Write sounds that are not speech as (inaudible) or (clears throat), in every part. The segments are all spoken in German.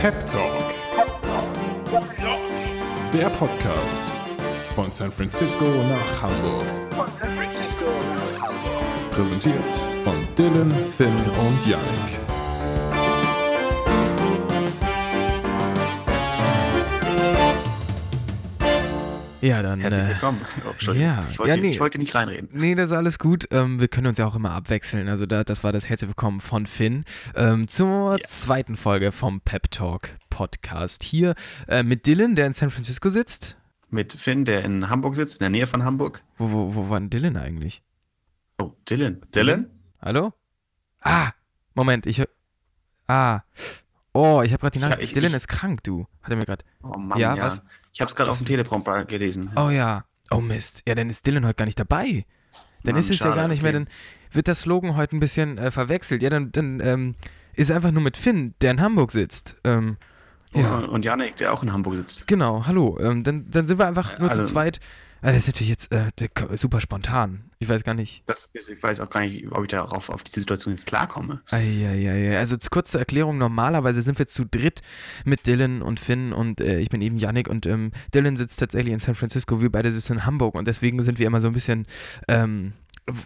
Pep Talk. Der Podcast von San Francisco nach Hamburg. Präsentiert von Dylan, Finn und Yannick. Ja, dann. Herzlich äh, willkommen. (laughs) Oh, Entschuldigung. ja, ich, wollte, ja, nee. ich wollte nicht reinreden. Nee, das ist alles gut. Ähm, wir können uns ja auch immer abwechseln. Also da, das war das Herzlich Willkommen von Finn ähm, zur Ja. zweiten Folge vom Pep Talk Podcast. Hier äh, mit Dylan, der in San Francisco sitzt. Mit Finn, der in Hamburg sitzt, in der Nähe von Hamburg. Wo, wo, wo war denn Dylan eigentlich? Oh, Dylan. Dylan? Hallo? Ah, Moment, ich. Ah. Oh, ich habe gerade die Ja, Nachricht. ich- Dylan ich- ist krank, du. Hat er mir gerade. Oh Mann, Ja, ja. was? Ich habe es gerade auf dem Teleprompter gelesen. Oh ja. Oh Mist. Ja, dann ist Dylan heute gar nicht dabei. Dann Mann, ist es ja schade, gar nicht mehr, okay. dann wird das Slogan heute ein bisschen äh, verwechselt. Ja, dann, dann ähm, ist einfach nur mit Finn, der in Hamburg sitzt. Ähm, ja, Und, Janik, der auch in Hamburg sitzt. genau, hallo. Ähm, dann, dann sind wir einfach nur zu Also- zweit. Ah, das ist natürlich jetzt äh, super spontan. Ich weiß gar nicht. Das, ich weiß auch gar nicht, ob ich darauf auf diese Situation jetzt klarkomme. Eieiei. Also kurz zur Erklärung, normalerweise sind wir zu dritt mit Dylan und Finn und äh, ich bin eben Yannick und ähm, Dylan sitzt tatsächlich in San Francisco, wir beide sitzen in Hamburg und deswegen sind wir immer so ein bisschen, ähm,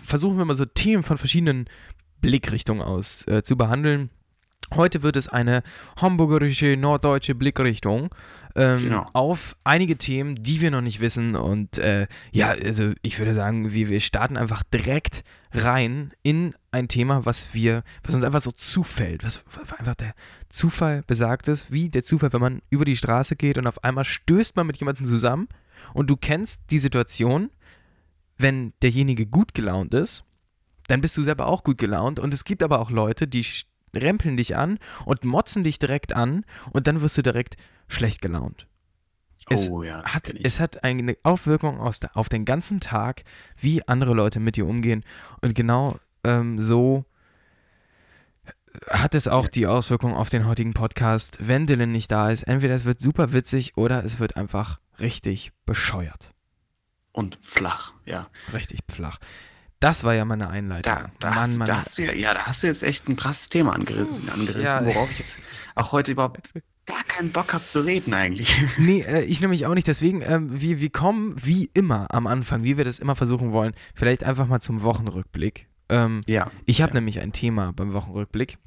versuchen wir immer so Themen von verschiedenen Blickrichtungen aus äh, zu behandeln. Heute wird es eine hamburgerische, norddeutsche Blickrichtung ähm, Genau. auf einige Themen, die wir noch nicht wissen. Und äh, ja, also ich würde sagen, wir, wir starten einfach direkt rein in ein Thema, was wir, was uns einfach so zufällt, was was einfach der Zufall besagt ist, wie der Zufall, wenn man über die Straße geht und auf einmal stößt man mit jemandem zusammen und du kennst die Situation, wenn derjenige gut gelaunt ist, dann bist du selber auch gut gelaunt und es gibt aber auch Leute, die rempeln dich an und motzen dich direkt an und dann wirst du direkt schlecht gelaunt. Es oh ja, hat, es hat eine Auswirkung aus auf den ganzen Tag, wie andere Leute mit dir umgehen. Und genau ähm, so hat es auch die Auswirkung auf den heutigen Podcast, wenn Dylan nicht da ist. Entweder es wird super witzig oder es wird einfach richtig bescheuert. Und flach, ja. Richtig flach. Das war ja meine Einleitung. Da, da, hast, da, hast du ja, ja, da hast du jetzt echt ein krasses Thema angerissen, angerissen Ja. worauf ich jetzt auch heute überhaupt gar keinen Bock habe zu reden eigentlich. (laughs) Nee, äh, ich nämlich auch nicht. Deswegen, ähm, wir, wir kommen wie immer am Anfang, wie wir das immer versuchen wollen, vielleicht einfach mal zum Wochenrückblick. Ähm, ja. Ich habe Ja. nämlich ein Thema beim Wochenrückblick.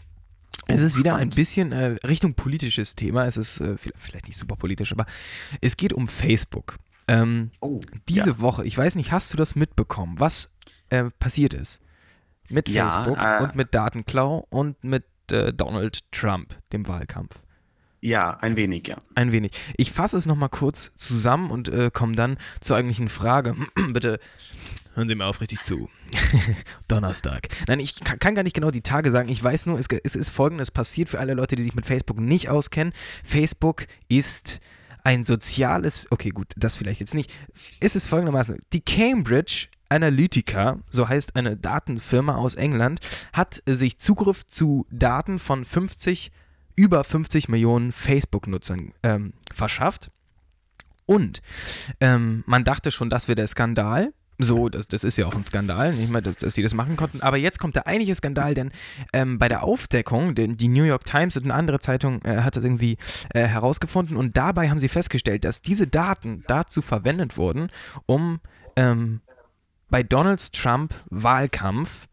Es ist wieder ein bisschen äh, Richtung politisches Thema. Es ist äh, vielleicht, vielleicht nicht super politisch, aber es geht um Facebook. Ähm, Oh, diese ja. Woche, ich weiß nicht, hast du das mitbekommen, was äh, passiert ist? Mit Ja, Facebook äh, und mit Datenklau und mit äh, Donald Trump, dem Wahlkampf. Ja, ein wenig, ja. Ein wenig. Ich fasse es nochmal kurz zusammen und äh, komme dann zur eigentlichen Frage. (clears throat) Bitte hören Sie mir aufrichtig zu. (laughs) Donnerstag. Nein, ich kann, gar nicht genau die Tage sagen. Ich weiß nur, es, es ist folgendes passiert für alle Leute, die sich mit Facebook nicht auskennen. Facebook ist ein soziales, okay gut, das vielleicht jetzt nicht. Es ist folgendermaßen, die Cambridge Analytica, so heißt eine Datenfirma aus England, hat sich Zugriff zu Daten von 50 über 50 Millionen Facebook-Nutzern ähm, verschafft. Und ähm, man dachte schon, das wäre der Skandal. So, das, das ist ja auch ein Skandal, nicht mal, dass, dass sie das machen konnten. Aber jetzt kommt der eigentliche Skandal, denn ähm, bei der Aufdeckung, denn die New York Times und eine andere Zeitung äh, hat das irgendwie äh, herausgefunden und dabei haben sie festgestellt, dass diese Daten dazu verwendet wurden, um ähm, bei Donald Trump Wahlkampf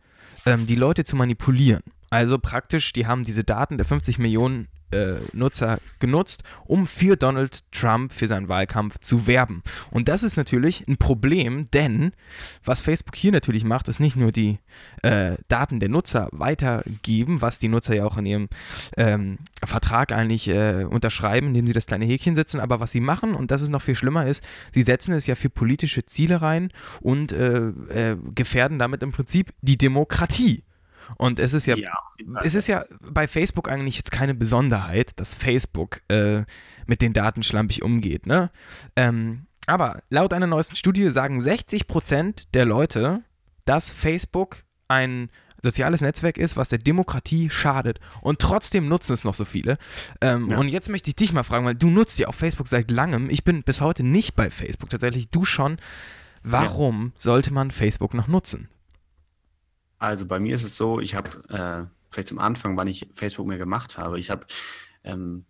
ähm, die Leute zu manipulieren. Also praktisch, die haben diese Daten der 50 Millionen äh, Nutzer genutzt, um für Donald Trump, für seinen Wahlkampf zu werben. Und das ist natürlich ein Problem, denn was Facebook hier natürlich macht, ist nicht nur die äh, Daten der Nutzer weitergeben, was die Nutzer ja auch in ihrem ähm, Vertrag eigentlich äh, unterschreiben, indem sie das kleine Häkchen setzen, aber was sie machen, und das ist noch viel schlimmer ist, sie setzen es ja für politische Ziele rein und äh, äh, gefährden damit im Prinzip die Demokratie. Und es ist ja, Fall. es ist ja bei Facebook eigentlich jetzt keine Besonderheit, dass Facebook äh, mit den Daten schlampig umgeht, ne? Ähm, aber laut einer neuesten Studie sagen 60% der Leute, dass Facebook ein soziales Netzwerk ist, was der Demokratie schadet. Und trotzdem nutzen es noch so viele. Ähm, Ja. Und jetzt möchte ich dich mal fragen, weil du nutzt ja auch Facebook seit langem. Ich bin bis heute nicht bei Facebook. Tatsächlich du schon. Warum sollte man Facebook noch nutzen? Also bei mir ist es so, ich habe äh, vielleicht zum Anfang, wann ich Facebook mir gemacht habe, ich habe ähm,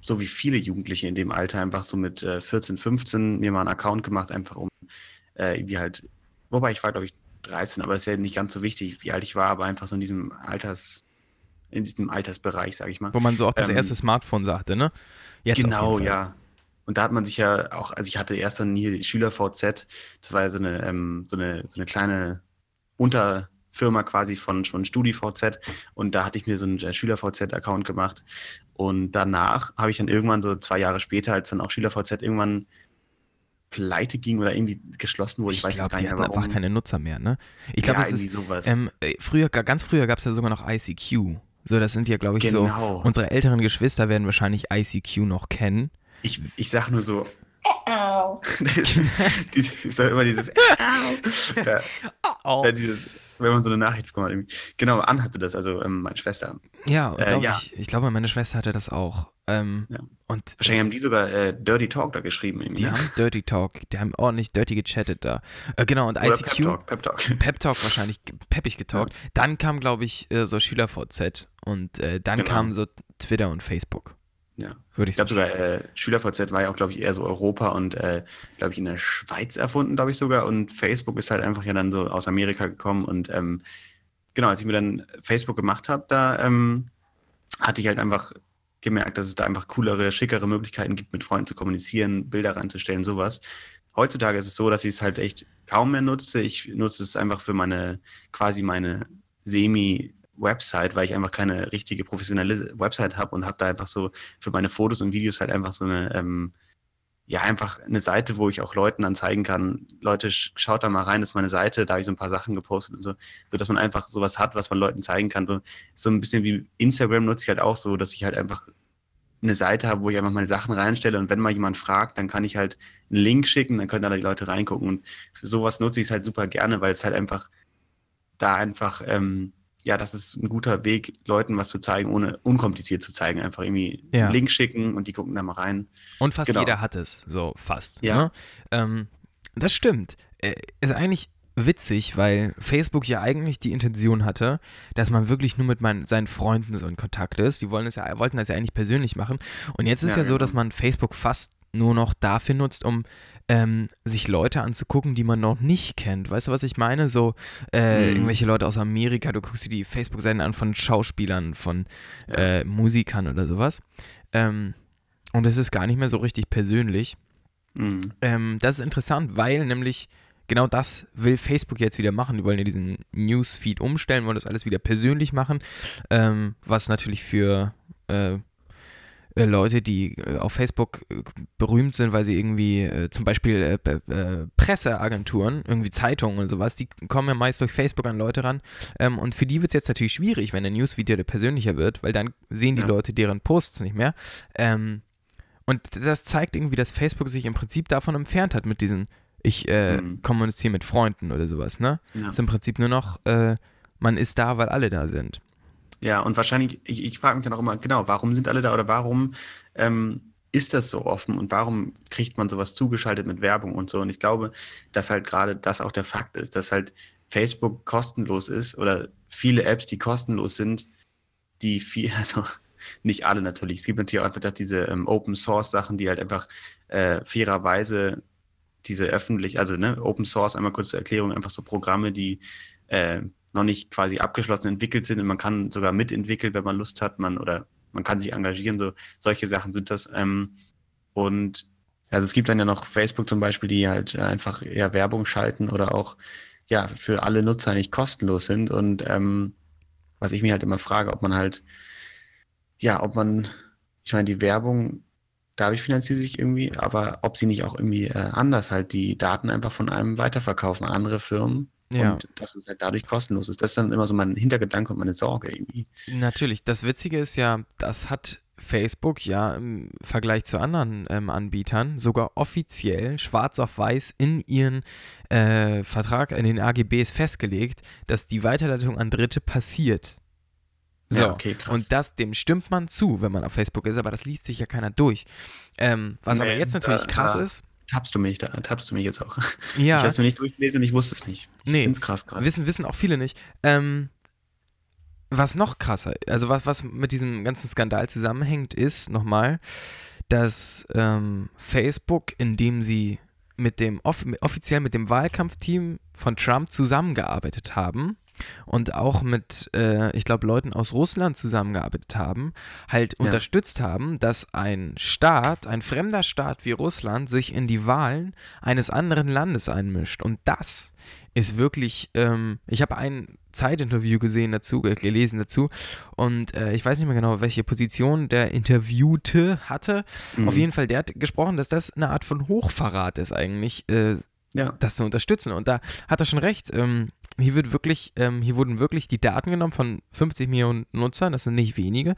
so wie viele Jugendliche in dem Alter einfach so mit äh, 14, 15 mir mal einen Account gemacht, einfach um äh, irgendwie halt, wobei ich war, glaube ich, 13, aber ist ja nicht ganz so wichtig, wie alt ich war, aber einfach so in diesem Alters, in diesem Altersbereich, sage ich mal. Wo man so auch das Ähm, erste Smartphone sagte, ne? Jetzt genau, ja. Und da hat man sich ja auch, also ich hatte erst dann hier die Schüler-VZ, das war ja so eine, ähm, so eine, so eine kleine Unterfirma quasi von, von StudiVZ und da hatte ich mir so einen äh, Schüler-VZ-Account gemacht und danach habe ich dann irgendwann so zwei Jahre später, als dann auch Schüler-VZ irgendwann pleite ging oder irgendwie geschlossen wurde, ich, Ich weiß jetzt glaube, gar die nicht mehr warum. einfach keine Nutzer mehr, ne? Ich glaube, ja, es ist, sowas. ähm, äh, früher, ga- ganz früher gab es ja sogar noch ICQ. So, das sind ja, glaube ich, so, genau. unsere älteren Geschwister werden wahrscheinlich ICQ noch kennen. ich, ich sag nur so, das, dieses, ich sag immer dieses, ja, Oh. Ja, dieses, wenn man so eine Nachricht bekommt. irgendwie. Genau, Ann hatte das, also ähm, meine Schwester. Ja, Äh, glaub ja. Ich, ich glaube, meine Schwester hatte das auch. Ähm, Ja. Und Wahrscheinlich haben die sogar äh, Dirty Talk da geschrieben. Irgendwie, die ne? haben Dirty Talk, die haben ordentlich dirty gechattet da. Äh, genau, und Oder ICQ, Pep Talk, Pep Talk. (laughs) Pep Talk wahrscheinlich peppig getalkt. Dann kam, glaube ich, äh, so SchülerVZ und äh, dann Genau. kam so Twitter und Facebook. Ja. Würde Ich ich glaube sogar, äh, SchülerVZ war ja auch, glaube ich, eher so Europa und, äh, glaube ich, in der Schweiz erfunden, glaube ich sogar. Und Facebook ist halt einfach ja dann so aus Amerika gekommen. Und ähm, genau, als ich mir dann Facebook gemacht habe, da ähm, hatte ich halt einfach gemerkt, dass es da einfach coolere, schickere Möglichkeiten gibt, mit Freunden zu kommunizieren, Bilder reinzustellen, sowas. Heutzutage ist es so, dass ich es halt echt kaum mehr nutze. Ich nutze es einfach für meine, quasi meine Semi-Website, weil ich einfach keine richtige professionelle Website habe und habe da einfach so für meine Fotos und Videos halt einfach so eine, ähm, ja, einfach eine Seite, wo ich auch Leuten dann zeigen kann, Leute, sch- schaut da mal rein, das ist meine Seite, da habe ich so ein paar Sachen gepostet und so, so dass man einfach sowas hat, was man Leuten zeigen kann. So, so ein bisschen wie Instagram nutze ich halt auch so, dass ich halt einfach eine Seite habe, wo ich einfach meine Sachen reinstelle und wenn mal jemand fragt, dann kann ich halt einen Link schicken, dann können da die Leute reingucken und für sowas nutze ich es halt super gerne, weil es halt einfach da einfach, ähm, ja, das ist ein guter Weg, Leuten was zu zeigen, ohne unkompliziert zu zeigen. Einfach irgendwie Ja. einen Link schicken und die gucken da mal rein. Und fast Genau. jeder hat es, so fast. Ja. Ne? Ähm, das stimmt. Äh, ist eigentlich witzig, weil Facebook ja eigentlich die Intention hatte, dass man wirklich nur mit meinen, seinen Freunden so in Kontakt ist. Die wollen es ja, wollten das ja eigentlich persönlich machen. Und jetzt ist ja, Ja, so, genau. dass man Facebook fast nur noch dafür nutzt, um ähm, sich Leute anzugucken, die man noch nicht kennt. Weißt du, was ich meine? So äh, Mhm. irgendwelche Leute aus Amerika, du guckst dir die Facebook-Seiten an von Schauspielern, von äh, Musikern oder sowas. Ähm, und es ist gar nicht mehr so richtig persönlich. Mhm. Ähm, das ist interessant, weil nämlich genau das will Facebook jetzt wieder machen. Die wollen ja diesen Newsfeed umstellen, wollen das alles wieder persönlich machen, ähm, was natürlich für äh, äh, Leute, die äh, auf Facebook äh, berühmt sind, weil sie irgendwie zum Beispiel Presseagenturen, irgendwie Zeitungen und sowas, die kommen ja meist durch Facebook an Leute ran. Ähm, und für die wird es jetzt natürlich schwierig, wenn der Newsfeed wieder persönlicher wird, weil dann sehen die Ja. Leute deren Posts nicht mehr. Ähm, und das zeigt irgendwie, dass Facebook sich im Prinzip davon entfernt hat mit diesen, ich äh, Mhm. kommuniziere mit Freunden oder sowas, ne? Ja. ist im Prinzip nur noch, äh, man ist da, weil alle da sind. Ja, und wahrscheinlich, ich, ich frage mich dann auch immer, genau, warum sind alle da oder warum ähm, ist das so offen und warum kriegt man sowas zugeschaltet mit Werbung und so? Und ich glaube, dass halt gerade das auch der Fakt ist, dass halt Facebook kostenlos ist oder viele Apps, die kostenlos sind, die viel, (laughs) also nicht alle natürlich. Es gibt natürlich auch einfach diese ähm, Open Source Sachen, die halt einfach äh, fairerweise diese öffentlich, also ne, Open Source, einmal kurz zur Erklärung, einfach so Programme, die äh, noch nicht quasi abgeschlossen entwickelt sind und man kann sogar mitentwickeln, wenn man Lust hat, man oder man kann sich engagieren, so solche Sachen sind das. Ähm, und also es gibt dann ja noch Facebook zum Beispiel, die halt einfach eher Werbung schalten oder auch ja für alle Nutzer nicht kostenlos sind. Und ähm, was ich mir halt immer frage, ob man halt, ja, ob man, ich meine, die Werbung, dadurch finanziert sich irgendwie, aber ob sie nicht auch irgendwie äh, anders halt die Daten einfach von einem weiterverkaufen an andere Firmen Ja. und dass es halt dadurch kostenlos ist. Das ist dann immer so mein Hintergedanke und meine Sorge irgendwie. Natürlich. Das Witzige ist ja, das hat Facebook ja im Vergleich zu anderen ähm, Anbietern sogar offiziell schwarz auf weiß in ihren äh, Vertrag, in den AGBs festgelegt, dass die Weiterleitung an Dritte passiert. So, Ja, okay, krass. und das, dem stimmt man zu, wenn man auf Facebook ist, aber das liest sich ja keiner durch. Ähm, was aber Nee, jetzt natürlich da- krass da- ist, Tappst du mich, da tappst du mich jetzt auch. (laughs) ja, Ich habe es mir nicht durchgelesen und ich wusste es nicht. Ich Nee. find's krass gerade. Wissen, wissen auch viele nicht. Ähm, was noch krasser, also was, was mit diesem ganzen Skandal zusammenhängt, ist nochmal, dass ähm, Facebook, indem sie mit dem off offiziell mit dem Wahlkampfteam von Trump zusammengearbeitet haben und auch mit, äh, ich glaube, Leuten aus Russland zusammengearbeitet haben, halt Ja. unterstützt haben, dass ein Staat, ein fremder Staat wie Russland sich in die Wahlen eines anderen Landes einmischt. Und das ist wirklich, ähm, ich habe ein Zeitinterview gesehen dazu, äh, gelesen dazu und äh, ich weiß nicht mehr genau, welche Position der Interviewte hatte. Mhm. Auf jeden Fall, der hat gesprochen, dass das eine Art von Hochverrat ist eigentlich, äh, Ja. das zu unterstützen. Und da hat er schon recht. Ähm, hier wird wirklich, ähm, hier wurden wirklich die Daten genommen von 50 Millionen Nutzern, das sind nicht wenige,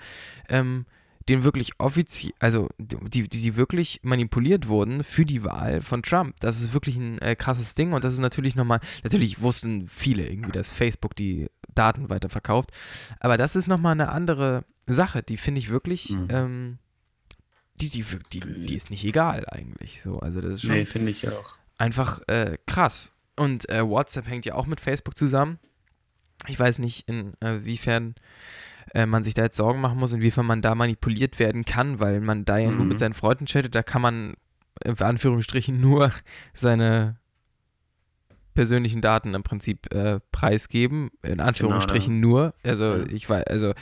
ähm, denen wirklich offiziell, also die, die, die wirklich manipuliert wurden für die Wahl von Trump. Das ist wirklich ein äh, krasses Ding und das ist natürlich nochmal, natürlich wussten viele irgendwie, dass Facebook die Daten weiterverkauft, aber das ist nochmal eine andere Sache, die finde ich wirklich, Mhm. ähm, die, die, die, die ist nicht egal eigentlich so. Also das ist schon Nee, finde ich auch. einfach äh, krass. Und äh, WhatsApp hängt ja auch mit Facebook zusammen. Ich weiß nicht, inwiefern äh, man sich da jetzt Sorgen machen muss, inwiefern man da manipuliert werden kann, weil man da ja nur Mhm. mit seinen Freunden chattet. Da kann man in Anführungsstrichen nur seine persönlichen Daten im Prinzip äh, preisgeben, in Anführungsstrichen nur. Also Ja. ich weiß, also äh,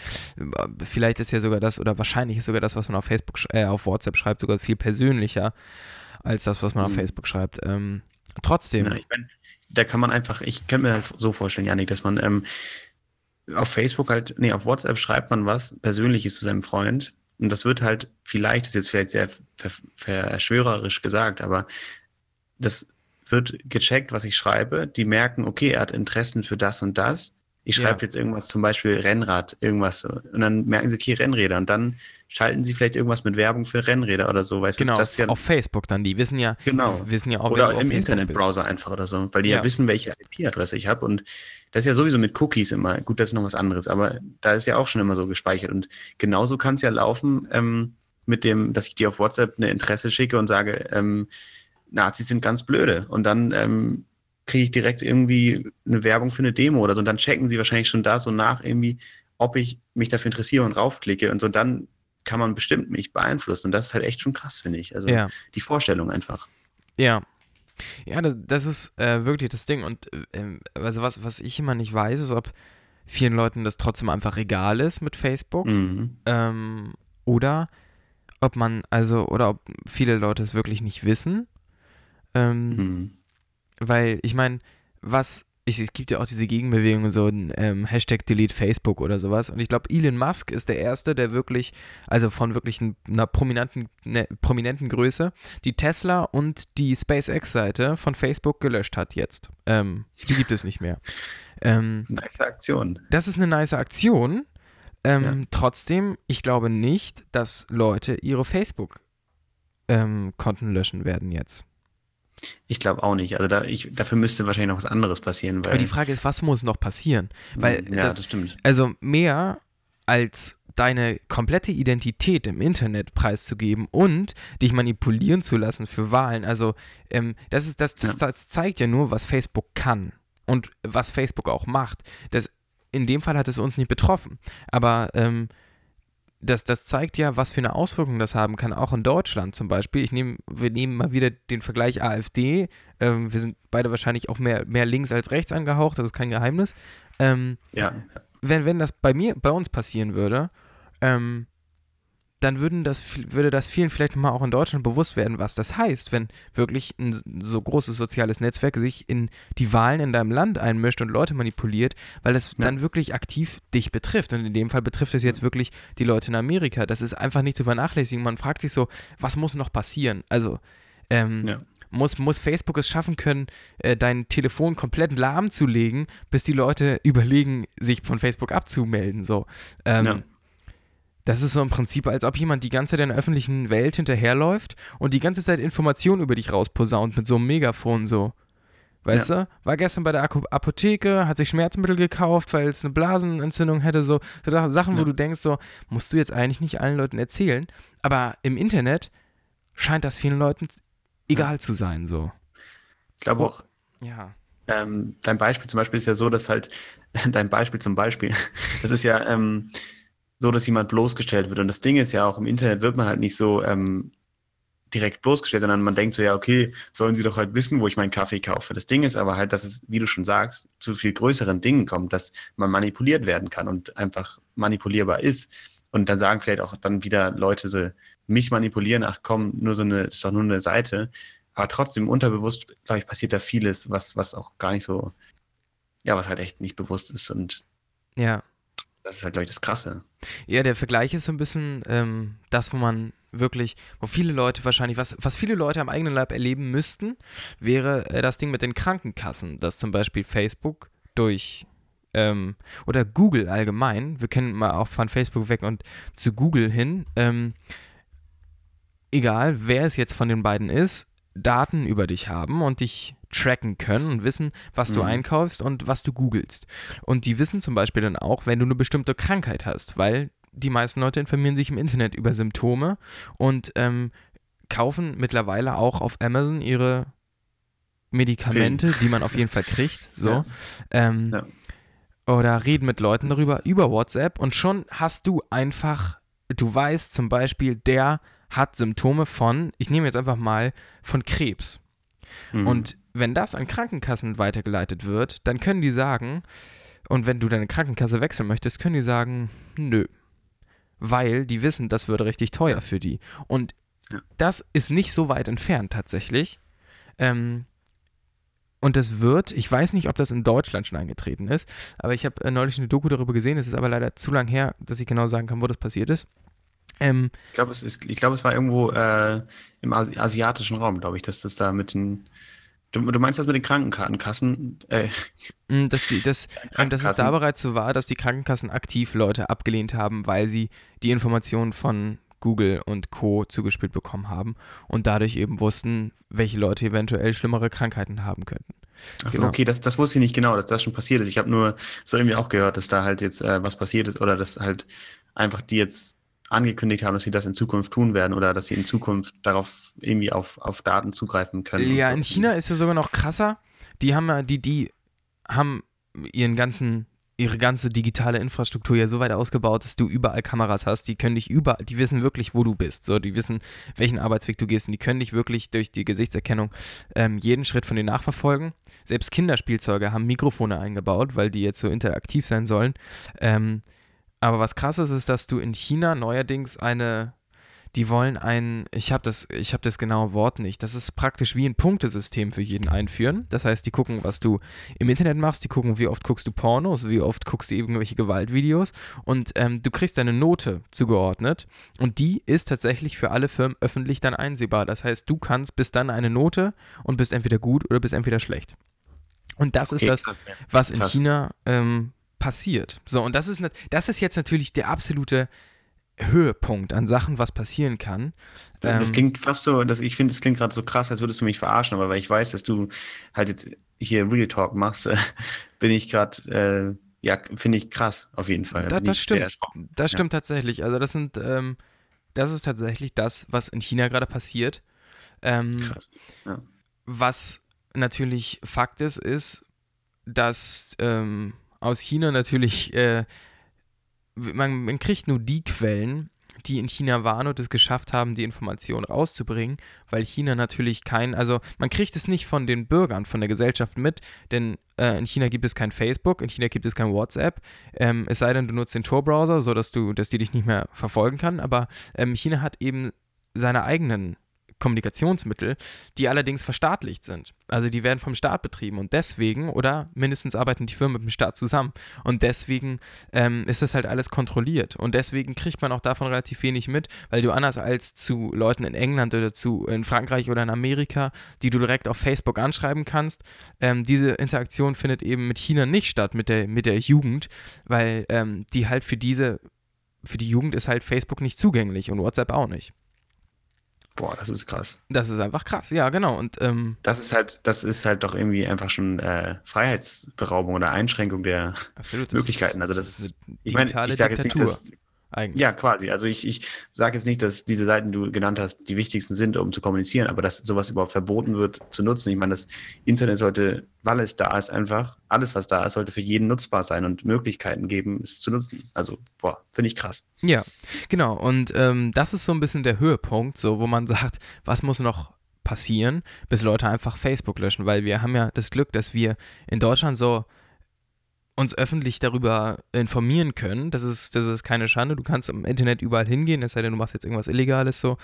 vielleicht ist ja sogar das oder wahrscheinlich ist sogar das, was man auf Facebook, äh, auf WhatsApp schreibt, sogar viel persönlicher als das, was man auf Mhm. Facebook schreibt. Ähm, trotzdem, Ja, ich mein, da kann man einfach, ich kann mir halt so vorstellen, Janik, dass man ähm, auf Facebook halt, nee, auf WhatsApp schreibt man was Persönliches zu seinem Freund. Und das wird halt, vielleicht, das ist jetzt vielleicht sehr ver verschwörerisch gesagt, aber das wird gecheckt, was ich schreibe. Die merken, okay, er hat Interessen für das und das. Ich Ja. schreibe jetzt irgendwas, zum Beispiel Rennrad, irgendwas. Und dann merken sie, okay, Rennräder. Und dann schalten sie vielleicht irgendwas mit Werbung für Rennräder oder so. Weißt genau, du, das ist ja auf Facebook dann, die wissen ja, Genau. wissen ja auch, oder im Internetbrowser einfach oder so, weil die ja, Ja. wissen, welche IP-Adresse ich habe. Und das ist ja sowieso mit Cookies immer, gut, das ist noch was anderes, aber da ist ja auch schon immer so gespeichert. Und genauso kann es ja laufen ähm, mit dem, dass ich dir auf WhatsApp eine Interesse schicke und sage, ähm, Nazis sind ganz blöde. Und dann ähm, kriege ich direkt irgendwie eine Werbung für eine Demo oder so. Und dann checken sie wahrscheinlich schon da so nach irgendwie, ob ich mich dafür interessiere und raufklicke. Und so dann kann man bestimmt mich beeinflussen. Und das ist halt echt schon krass, finde ich. Also. Ja, die Vorstellung einfach. ja. Ja, das, das ist äh, wirklich das Ding. Und äh, also was, was ich immer nicht weiß, ist, ob vielen Leuten das trotzdem einfach egal ist mit Facebook. Mhm. Ähm, oder ob man, also, oder ob viele Leute es wirklich nicht wissen. Ähm, Mhm. Weil, ich meine, was, ich, es gibt ja auch diese Gegenbewegung, so ein ähm, Hashtag Delete Facebook oder sowas. Und ich glaube, Elon Musk ist der Erste, der wirklich, also von wirklich ein- einer prominenten, ne, prominenten Größe, die Tesla und die SpaceX-Seite von Facebook gelöscht hat jetzt. Ähm, die gibt es nicht mehr. Ähm, Nice Aktion. das ist eine nice Aktion. Ähm, Ja. Trotzdem, ich glaube nicht, dass Leute ihre Facebook-Konten löschen werden jetzt. Ich glaube auch nicht. Also da, ich, dafür müsste wahrscheinlich noch was anderes passieren, weil. Aber die Frage ist, was muss noch passieren? weil ja, das- das, stimmt. Also mehr als deine komplette Identität im Internet preiszugeben und dich manipulieren zu lassen für Wahlen. Also ähm, das, ist, das, das, das zeigt ja nur, was Facebook kann und was Facebook auch macht. Das, in dem Fall hat es uns nicht betroffen. Aber ähm, das, das zeigt ja, was für eine Auswirkung das haben kann, auch in Deutschland zum Beispiel. Ich nehm, wir nehmen mal wieder den Vergleich AfD. Ähm, wir sind beide wahrscheinlich auch mehr, mehr links als rechts angehaucht, das ist kein Geheimnis. Ähm, Ja, wenn, wenn das bei mir, bei uns passieren würde, ähm, dann würden das, würde das vielen vielleicht mal auch in Deutschland bewusst werden, was das heißt, wenn wirklich ein so großes soziales Netzwerk sich in die Wahlen in deinem Land einmischt und Leute manipuliert, weil das Ja. dann wirklich aktiv dich betrifft. Und in dem Fall betrifft es jetzt wirklich die Leute in Amerika. Das ist einfach nicht zu vernachlässigen. Man fragt sich so, was muss noch passieren? Also, ähm, Ja. muss, muss Facebook es schaffen können, äh, dein Telefon komplett lahmzulegen, bis die Leute überlegen, sich von Facebook abzumelden. So. Ähm, Ja. Das ist so im Prinzip, als ob jemand die ganze Zeit in der öffentlichen Welt hinterherläuft und die ganze Zeit Informationen über dich rausposaunt mit so einem Megafon so. Weißt du? War gestern bei der Apotheke, hat sich Schmerzmittel gekauft, weil es eine Blasenentzündung hätte, so, so Sachen, wo Ja. du denkst, so, musst du jetzt eigentlich nicht allen Leuten erzählen. Aber im Internet scheint das vielen Leuten egal zu sein, so. ich glaube auch, Ja. ähm, dein Beispiel zum Beispiel ist ja so, dass halt, (laughs) dein Beispiel zum Beispiel, (laughs) das ist ja ähm, so, dass jemand bloßgestellt wird. Und das Ding ist ja auch, im Internet wird man halt nicht so ähm, direkt bloßgestellt, sondern man denkt so, ja, okay, sollen sie doch halt wissen, wo ich meinen Kaffee kaufe. Das Ding ist aber halt, dass es, wie du schon sagst, zu viel größeren Dingen kommt, dass man manipuliert werden kann und einfach manipulierbar ist. Und dann sagen vielleicht auch dann wieder Leute so, mich manipulieren, ach komm, nur so eine, das ist doch nur eine Seite. Aber trotzdem unterbewusst, glaube ich, passiert da vieles, was, was auch gar nicht so, ja, was halt echt nicht bewusst ist. Und Ja. Das ist halt, glaube ich, das Krasse. Ja, der Vergleich ist so ein bisschen ähm, das, wo man wirklich, wo viele Leute wahrscheinlich, was, was viele Leute am eigenen Leib erleben müssten, wäre äh, das Ding mit den Krankenkassen, dass zum Beispiel Facebook durch ähm, oder Google allgemein, wir können mal auch von Facebook weg und zu Google hin, ähm, egal wer es jetzt von den beiden ist, Daten über dich haben und dich tracken können und wissen, was du Mhm. einkaufst und was du googelst. Und die wissen zum Beispiel dann auch, wenn du eine bestimmte Krankheit hast, weil die meisten Leute informieren sich im Internet über Symptome und ähm, kaufen mittlerweile auch auf Amazon ihre Medikamente, die man auf jeden Fall kriegt. (laughs) So. Ja. Ähm, Ja. Oder reden mit Leuten darüber, über WhatsApp und schon hast du einfach, du weißt zum Beispiel, der hat Symptome von, ich nehme jetzt einfach mal, von Krebs. Mhm. Und wenn das an Krankenkassen weitergeleitet wird, dann können die sagen, und wenn du deine Krankenkasse wechseln möchtest, können die sagen, nö. Weil die wissen, das würde richtig teuer für die. Und das ist nicht so weit entfernt tatsächlich. Ähm, und das wird, ich weiß nicht, ob das in Deutschland schon eingetreten ist, aber ich habe äh, neulich eine Doku darüber gesehen, es ist aber leider zu lang her, dass ich genau sagen kann, wo das passiert ist. Ähm, Ich glaube, es ist, ich glaube, es war irgendwo äh, im Asi asiatischen Raum, glaube ich, dass das da mit den. Du, du meinst das mit den Krankenkartenkassen? Äh, Mm, Dass, die, dass, (laughs) ähm, dass es da bereits so war, dass die Krankenkassen aktiv Leute abgelehnt haben, weil sie die Informationen von Google und Co. zugespielt bekommen haben und dadurch eben wussten, welche Leute eventuell schlimmere Krankheiten haben könnten. Achso, Genau. okay, das, das wusste ich nicht genau, dass das schon passiert ist. Ich habe nur so irgendwie auch gehört, dass da halt jetzt äh, was passiert ist oder dass halt einfach die jetzt angekündigt haben, dass sie das in Zukunft tun werden oder dass sie in Zukunft darauf irgendwie auf, auf Daten zugreifen können. Ja, so. in China ist ja sogar noch krasser. Die haben ja, die, die haben ihren ganzen, ihre ganze digitale Infrastruktur ja so weit ausgebaut, dass du überall Kameras hast. Die können dich überall, die wissen wirklich, wo du bist. So, die wissen, welchen Arbeitsweg du gehst und die können dich wirklich durch die Gesichtserkennung ähm, jeden Schritt von dir nachverfolgen. Selbst Kinderspielzeuge haben Mikrofone eingebaut, weil die jetzt so interaktiv sein sollen. Ähm, aber was krass ist, ist, dass du in China neuerdings eine die wollen ein, ich habe das, ich habe das genaue Wort nicht. Das ist praktisch wie ein Punktesystem für jeden einführen. Das heißt, die gucken, was du im Internet machst, die gucken, wie oft guckst du Pornos, wie oft guckst du irgendwelche Gewaltvideos und ähm, du kriegst deine Note zugeordnet und die ist tatsächlich für alle Firmen öffentlich dann einsehbar. Das heißt, du kannst bis dann eine Note und bist entweder gut oder bist entweder schlecht. Und das Okay, ist das, was in. China ähm, passiert. So, und das ist, das ist jetzt natürlich der absolute Höhepunkt an Sachen, was passieren kann. Das Ähm, klingt fast so, dass ich finde, das klingt gerade so krass, als würdest du mich verarschen, aber weil ich weiß, dass du halt jetzt hier Real Talk machst, äh, (laughs) bin ich gerade, äh, ja, finde ich krass, auf jeden Fall. Da- das stimmt. Das Ja. stimmt tatsächlich. Also das sind, ähm, das ist tatsächlich das, was in China gerade passiert. Ähm, Krass. was natürlich Fakt ist, ist, dass ähm, aus China natürlich, äh, man, man kriegt nur die Quellen, die in China waren und es geschafft haben, die Information rauszubringen, weil China natürlich kein, also man kriegt es nicht von den Bürgern, von der Gesellschaft mit, denn äh, in China gibt es kein Facebook, in China gibt es kein WhatsApp, ähm, es sei denn, du nutzt den Tor-Browser, sodass du, dass die dich nicht mehr verfolgen kann, aber ähm, China hat eben seine eigenen Kommunikationsmittel, die allerdings verstaatlicht sind. Also die werden vom Staat betrieben und deswegen, oder mindestens arbeiten die Firmen mit dem Staat zusammen und deswegen ähm, ist das halt alles kontrolliert und deswegen kriegt man auch davon relativ wenig mit, weil du anders als zu Leuten in England oder zu in Frankreich oder in Amerika, die du direkt auf Facebook anschreiben kannst, ähm, diese Interaktion findet eben mit China nicht statt, mit der, mit der Jugend, weil ähm, die halt für diese, für die Jugend ist halt Facebook nicht zugänglich und WhatsApp auch nicht. Boah, das ist krass. Das ist einfach krass, ja, genau. Und ähm, Das ist halt, das ist halt doch irgendwie einfach schon äh, Freiheitsberaubung oder Einschränkung der absolut, Möglichkeiten. Also das ist, ich meine, ich sage jetzt nicht, dass, eigentlich. Ja, quasi. Also ich, ich sage jetzt nicht, dass diese Seiten, die du genannt hast, die wichtigsten sind, um zu kommunizieren, aber dass sowas überhaupt verboten wird zu nutzen. Ich meine, das Internet sollte, weil es da ist, einfach, alles, was da ist, sollte für jeden nutzbar sein und Möglichkeiten geben, es zu nutzen. Also, boah, finde ich krass. Ja, genau. Und ähm, das ist so ein bisschen der Höhepunkt, so wo man (laughs) sagt, was muss noch passieren, bis Leute einfach Facebook löschen, weil wir haben ja das Glück, dass wir in Deutschland so uns öffentlich darüber informieren können. Das ist, das ist keine Schande. Du kannst im Internet überall hingehen, es sei denn, du machst jetzt irgendwas Illegales so.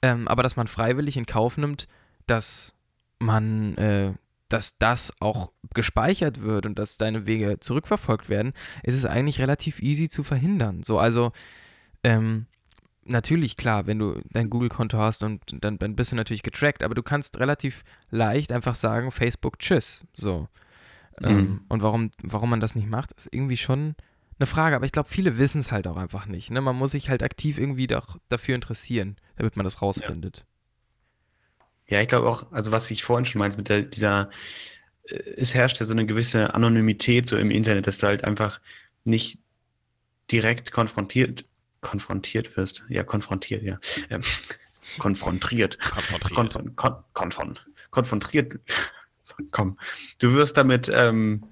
Ähm, aber dass man freiwillig in Kauf nimmt, dass man, äh, dass das auch gespeichert wird und dass deine Wege zurückverfolgt werden, ist es eigentlich relativ easy zu verhindern. So, also ähm, natürlich klar, wenn du dein Google-Konto hast und dann, bist du natürlich getrackt, aber du kannst relativ leicht einfach sagen, Facebook, tschüss. So. Ähm, Mhm. und warum, warum man das nicht macht, ist irgendwie schon eine Frage. Aber ich glaube, viele wissen es halt auch einfach nicht. Ne? Man muss sich halt aktiv irgendwie doch dafür interessieren, damit man das rausfindet. Ja, ich glaube auch, also was ich vorhin schon meinte, mit der, dieser, äh, es herrscht ja so eine gewisse Anonymität so im Internet, dass du halt einfach nicht direkt konfrontiert, konfrontiert wirst. Ja, konfrontiert, ja. Ähm, (laughs) konfrontiert. Konfrontiert. Konfron, kon, konfron, konfrontiert. So, komm. Du wirst damit ähm,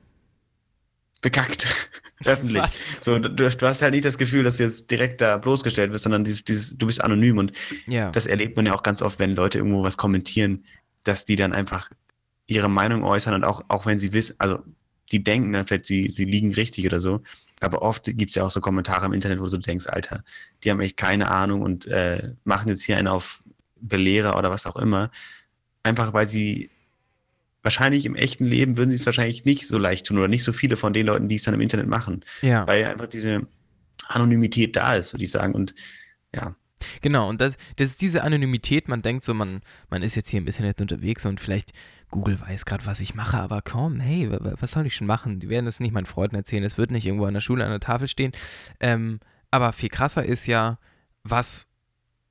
bekackt. (laughs) Öffentlich. Was? So, du, du hast halt nicht das Gefühl, dass du jetzt direkt da bloßgestellt wirst, sondern dieses, dieses, du bist anonym und Ja. das erlebt man ja auch ganz oft, wenn Leute irgendwo was kommentieren, dass die dann einfach ihre Meinung äußern und auch, auch wenn sie wissen, also die denken dann vielleicht, sie, sie liegen richtig oder so, aber oft gibt es ja auch so Kommentare im Internet, wo du denkst, Alter, die haben echt keine Ahnung und äh, machen jetzt hier einen auf Belehrer oder was auch immer, einfach weil sie wahrscheinlich im echten Leben würden sie es wahrscheinlich nicht so leicht tun oder nicht so viele von den Leuten, die es dann im Internet machen, ja. weil einfach diese Anonymität da ist, würde ich sagen und ja, Genau, und das, das ist diese Anonymität, man denkt so, man, man ist jetzt hier im Internet unterwegs und vielleicht Google weiß gerade, was ich mache, aber komm, hey, wa- wa- was soll ich schon machen? Die werden das nicht meinen Freunden erzählen, es wird nicht irgendwo an der Schule an der Tafel stehen. Ähm, aber viel krasser ist ja, was,